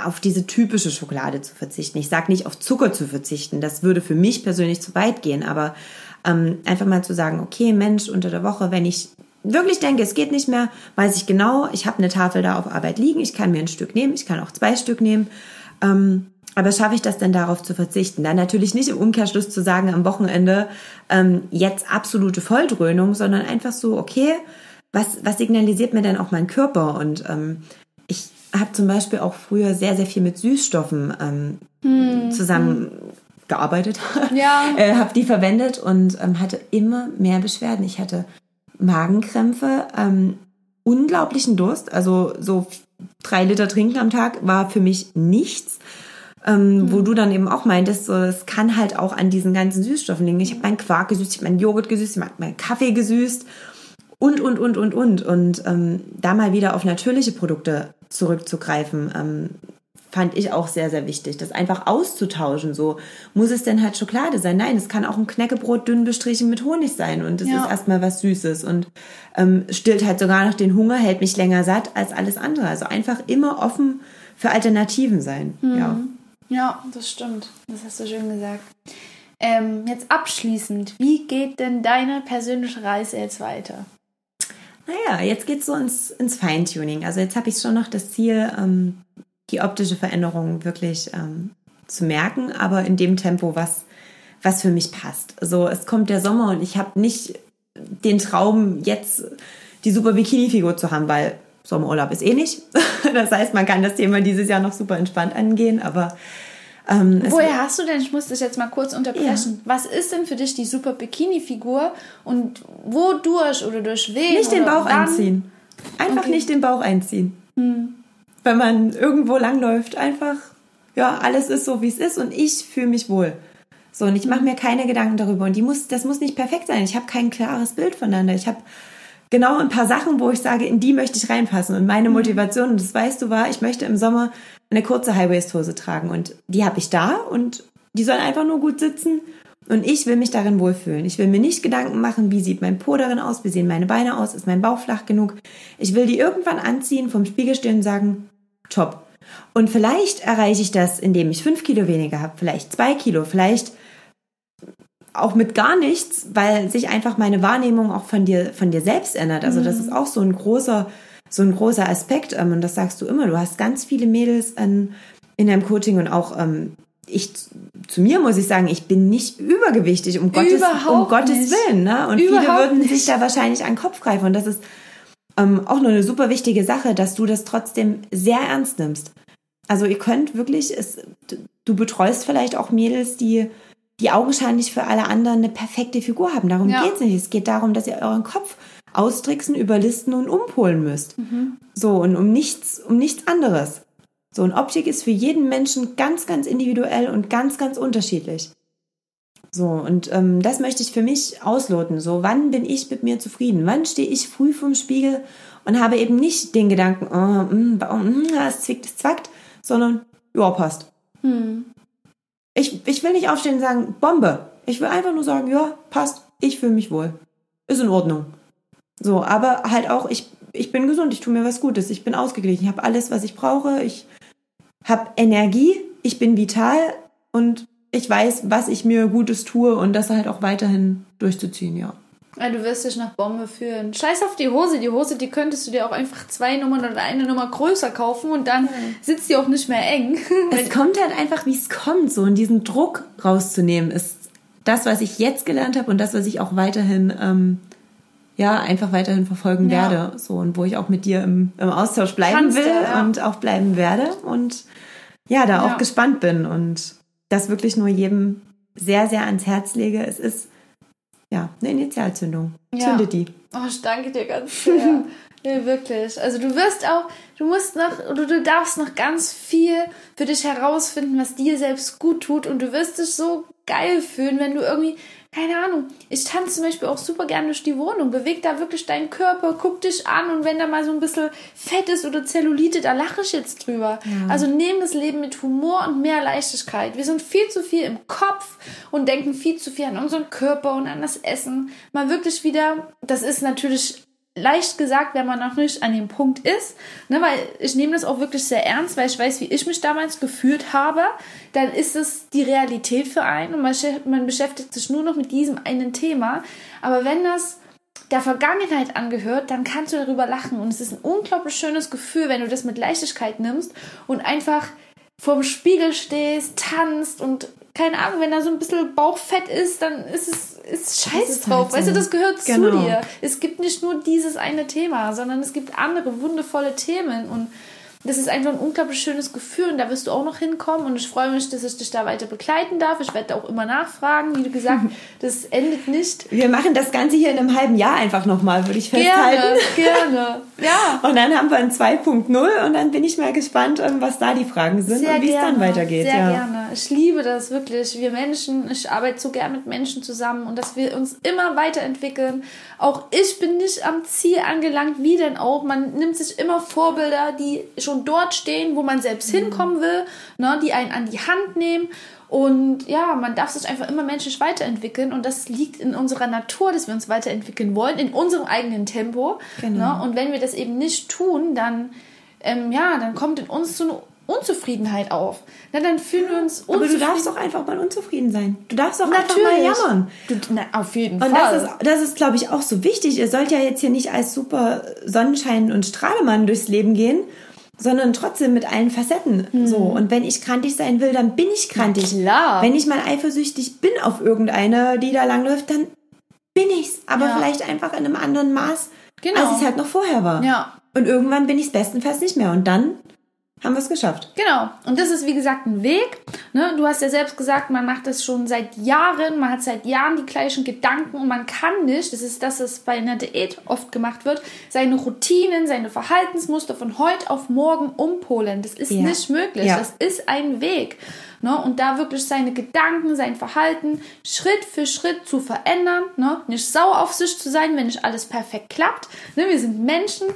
auf diese typische Schokolade zu verzichten. Ich sage nicht auf Zucker zu verzichten, das würde für mich persönlich zu weit gehen, aber ähm, einfach mal zu sagen, okay, Mensch, unter der Woche, wenn ich wirklich denke, es geht nicht mehr, weiß ich genau, ich habe eine Tafel da auf Arbeit liegen, ich kann mir ein Stück nehmen, ich kann auch zwei Stück nehmen. Ähm, aber schaffe ich das denn darauf zu verzichten? Dann natürlich nicht im Umkehrschluss zu sagen am Wochenende ähm, jetzt absolute Volldröhnung, sondern einfach so, okay, was, was signalisiert mir denn auch mein Körper? Und ähm, ich habe zum Beispiel auch früher sehr, sehr viel mit Süßstoffen ähm, hm. zusammengearbeitet, ja. äh, habe die verwendet und ähm, hatte immer mehr Beschwerden. Ich hatte Magenkrämpfe, ähm, unglaublichen Durst, also so drei Liter trinken am Tag war für mich nichts. Ähm, mhm. Wo du dann eben auch meintest, so, es kann halt auch an diesen ganzen Süßstoffen liegen. Ich habe meinen Quark gesüßt, ich habe meinen Joghurt gesüßt, ich habe meinen Kaffee gesüßt und, und, und, und, und. Und ähm, da mal wieder auf natürliche Produkte zurückzugreifen, ähm, fand ich auch sehr, sehr wichtig, das einfach auszutauschen. So, muss es denn halt Schokolade sein? Nein, es kann auch ein Knäckebrot dünn bestrichen mit Honig sein und es ja. ist erstmal was Süßes und ähm, stillt halt sogar noch den Hunger, hält mich länger satt als alles andere. Also einfach immer offen für Alternativen sein. Mhm. Ja. Ja, das stimmt. Das hast du schön gesagt. Ähm, jetzt abschließend, wie geht denn deine persönliche Reise jetzt weiter? Naja, jetzt geht es so ins, ins Feintuning. Also jetzt habe ich schon noch das Ziel, ähm, die optische Veränderung wirklich ähm, zu merken, aber in dem Tempo, was, was für mich passt. So, es kommt der Sommer und ich habe nicht den Traum, jetzt die super Bikini-Figur zu haben, weil Sommerurlaub ist eh nicht. Das heißt, man kann das Thema dieses Jahr noch super entspannt angehen, aber ähm, Woher hast du denn, ich muss das jetzt mal kurz unterbrechen, ja. was ist denn für dich die super Bikini-Figur und wodurch oder durch wen? Nicht den Bauch einziehen. Einfach okay. nicht den Bauch einziehen. Hm. Wenn man irgendwo langläuft, einfach, ja, alles ist so, wie es ist und ich fühle mich wohl. So, und ich mache mir keine Gedanken darüber. Und die muss, das muss nicht perfekt sein. Ich habe kein klares Bild voneinander. Ich habe genau ein paar Sachen, wo ich sage, in die möchte ich reinpassen. Und meine mhm. Motivation, und das weißt du, war, ich möchte im Sommer eine kurze High-Waist-Hose tragen und die habe ich da und die soll einfach nur gut sitzen und ich will mich darin wohlfühlen. Ich will mir nicht Gedanken machen, wie sieht mein Po darin aus, wie sehen meine Beine aus, ist mein Bauch flach genug. Ich will die irgendwann anziehen, vom Spiegel stehen und sagen, top. Und vielleicht erreiche ich das, indem ich fünf Kilo weniger habe, vielleicht zwei Kilo, vielleicht auch mit gar nichts, weil sich einfach meine Wahrnehmung auch von dir, von dir selbst ändert. Also das mhm. ist auch so ein großer so ein großer Aspekt. Ähm, und das sagst du immer. Du hast ganz viele Mädels in, in deinem Coaching und auch ähm, ich zu mir muss ich sagen, ich bin nicht übergewichtig, um Gottes, um Gottes Willen. Ne? Und Überhaupt viele würden nicht. sich da wahrscheinlich an den Kopf greifen. Und das ist ähm, auch nur eine super wichtige Sache, dass du das trotzdem sehr ernst nimmst. Also ihr könnt wirklich, es, du betreust vielleicht auch Mädels, die, die augenscheinlich für alle anderen eine perfekte Figur haben. Darum ja. geht es nicht. Es geht darum, dass ihr euren Kopf austricksen, überlisten und umpolen müsst. Mhm. So, und um nichts, um nichts anderes. So, und Optik ist für jeden Menschen ganz, ganz individuell und ganz, ganz unterschiedlich. So, und ähm, das möchte ich für mich ausloten. So, wann bin ich mit mir zufrieden? Wann stehe ich früh vom Spiegel und habe eben nicht den Gedanken, oh, mm, mm, es zwickt, es zwackt, sondern, ja, passt. Hm. Ich, ich will nicht aufstehen und sagen, Bombe. Ich will einfach nur sagen, ja, passt, ich fühle mich wohl. Ist in Ordnung. So, aber halt auch, ich, ich bin gesund, ich tue mir was Gutes, ich bin ausgeglichen, ich habe alles, was ich brauche, ich habe Energie, ich bin vital und ich weiß, was ich mir Gutes tue und das halt auch weiterhin durchzuziehen, ja. Ja, du wirst dich nach Bombe führen. Scheiß auf die Hose. Die Hose, die könntest du dir auch einfach zwei Nummern oder eine Nummer größer kaufen und dann sitzt die auch nicht mehr eng. es kommt halt einfach, wie es kommt. So, und diesen Druck rauszunehmen, ist das, was ich jetzt gelernt habe und das, was ich auch weiterhin ähm, ja einfach weiterhin verfolgen ja. werde. So und wo ich auch mit dir im, im Austausch bleiben Kannst will du, ja. und auch bleiben werde und ja, da ja. auch gespannt bin und das wirklich nur jedem sehr, sehr ans Herz lege. Es ist ja eine Initialzündung. Zünde die. Oh, ich danke dir ganz sehr. ja, wirklich. Also du wirst auch, du musst noch, oder du darfst noch ganz viel für dich herausfinden, was dir selbst gut tut und du wirst dich so geil fühlen, wenn du irgendwie keine Ahnung, ich tanze zum Beispiel auch super gerne durch die Wohnung, beweg da wirklich deinen Körper, guck dich an und wenn da mal so ein bisschen Fett ist oder Zellulite, da lache ich jetzt drüber. Ja. Also nehmen das Leben mit Humor und mehr Leichtigkeit. Wir sind viel zu viel im Kopf und denken viel zu viel an unseren Körper und an das Essen. Mal wirklich wieder, das ist natürlich leicht gesagt, wenn man noch nicht an dem Punkt ist, ne, weil ich nehme das auch wirklich sehr ernst, weil ich weiß, wie ich mich damals gefühlt habe, dann ist es die Realität für einen und man, man beschäftigt sich nur noch mit diesem einen Thema. Aber wenn das der Vergangenheit angehört, dann kannst du darüber lachen und es ist ein unglaublich schönes Gefühl, wenn du das mit Leichtigkeit nimmst und einfach vorm Spiegel stehst, tanzt und keine Ahnung, wenn da so ein bisschen Bauchfett ist, dann ist es ist scheiße ist drauf. Halt so. Weißt du, das gehört genau. zu dir. Es gibt nicht nur dieses eine Thema, sondern es gibt andere wundervolle Themen und das ist einfach ein unglaublich schönes Gefühl und da wirst du auch noch hinkommen und ich freue mich, dass ich dich da weiter begleiten darf. Ich werde auch immer nachfragen, wie du gesagt, das endet nicht. Wir machen das Ganze hier in einem halben Jahr einfach nochmal, würde ich festhalten. Gerne, gerne, ja. Und dann haben wir ein 2.0 und dann bin ich mal gespannt, ähm, was da die Fragen sind Sehr und wie es dann weitergeht. Sehr ja. gerne. Ich liebe das wirklich. Wir Menschen, ich arbeite so gern mit Menschen zusammen und dass wir uns immer weiterentwickeln. Auch ich bin nicht am Ziel angelangt, wie denn auch. Man nimmt sich immer Vorbilder, die schon schon dort stehen, wo man selbst mhm. hinkommen will, ne, die einen an die Hand nehmen. Und ja, man darf sich einfach immer menschlich weiterentwickeln und das liegt in unserer Natur, dass wir uns weiterentwickeln wollen, in unserem eigenen Tempo. Genau. Ne? Und wenn wir das eben nicht tun, dann, ähm, ja, dann kommt in uns so eine Unzufriedenheit auf. Na, dann fühlen wir uns unzufrieden. Aber du darfst doch einfach mal unzufrieden sein. Du darfst doch einfach mal jammern. Du, na, auf jeden und Fall. Und das ist, das ist glaube ich, auch so wichtig. Ihr sollt ja jetzt hier nicht als super Sonnenschein und Strahlemann durchs Leben gehen sondern trotzdem mit allen Facetten. Mhm. So. Und wenn ich krantig sein will, dann bin ich krantig. klar. Wenn ich mal eifersüchtig bin auf irgendeine, die da langläuft, dann bin ich's. Aber ja. vielleicht einfach in einem anderen Maß, genau. als es halt noch vorher war. Ja. Und irgendwann bin ich es bestenfalls nicht mehr. Und dann haben wir es geschafft. Genau. Und das ist, wie gesagt, ein Weg. Ne? Du hast ja selbst gesagt, man macht das schon seit Jahren, man hat seit Jahren die gleichen Gedanken und man kann nicht, das ist das, was bei einer Diät oft gemacht wird, seine Routinen, seine Verhaltensmuster von heute auf morgen umpolen. Das ist ja. nicht möglich. Ja. Das ist ein Weg. Ne? Und da wirklich seine Gedanken, sein Verhalten Schritt für Schritt zu verändern. Ne? Nicht sauer auf sich zu sein, wenn nicht alles perfekt klappt. Ne? Wir sind Menschen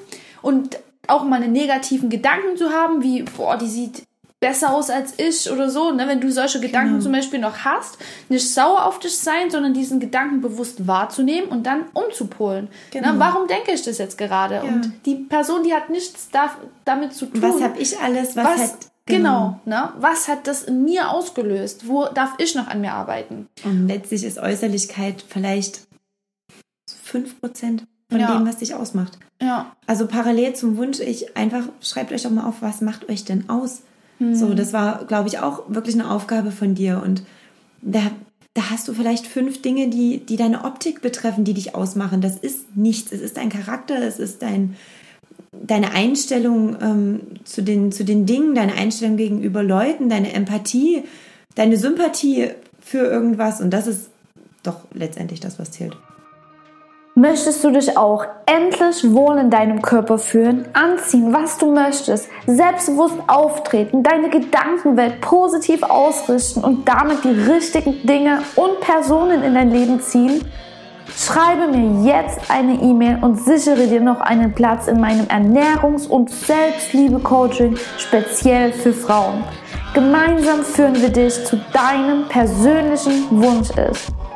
und auch mal einen negativen Gedanken zu haben, wie, boah, die sieht besser aus als ich oder so, ne? wenn du solche Gedanken genau. zum Beispiel noch hast, nicht sauer auf dich sein, sondern diesen Gedanken bewusst wahrzunehmen und dann umzupolen. Ne? Genau. Ne? Warum denke ich das jetzt gerade? Ja. Und die Person, die hat nichts da, damit zu tun. Was habe ich alles, was, was hat... Genau, genau ne? was hat das in mir ausgelöst? Wo darf ich noch an mir arbeiten? Und letztlich ist Äußerlichkeit vielleicht 5% von ja. dem, was dich ausmacht. Ja. Also parallel zum Wunsch, ich einfach, schreibt euch doch mal auf, was macht euch denn aus? Hm. So, das war, glaube ich, auch wirklich eine Aufgabe von dir. Und da, da hast du vielleicht fünf Dinge, die, die deine Optik betreffen, die dich ausmachen. Das ist nichts. Es ist dein Charakter, es ist dein, deine Einstellung ähm, zu, den, zu den Dingen, deine Einstellung gegenüber Leuten, deine Empathie, deine Sympathie für irgendwas. Und das ist doch letztendlich das, was zählt. Möchtest du dich auch endlich wohl in deinem Körper fühlen, anziehen, was du möchtest, selbstbewusst auftreten, deine Gedankenwelt positiv ausrichten und damit die richtigen Dinge und Personen in dein Leben ziehen? Schreibe mir jetzt eine E-Mail und sichere dir noch einen Platz in meinem Ernährungs- und Selbstliebe-Coaching speziell für Frauen. Gemeinsam führen wir dich zu deinem persönlichen Wunsch ist.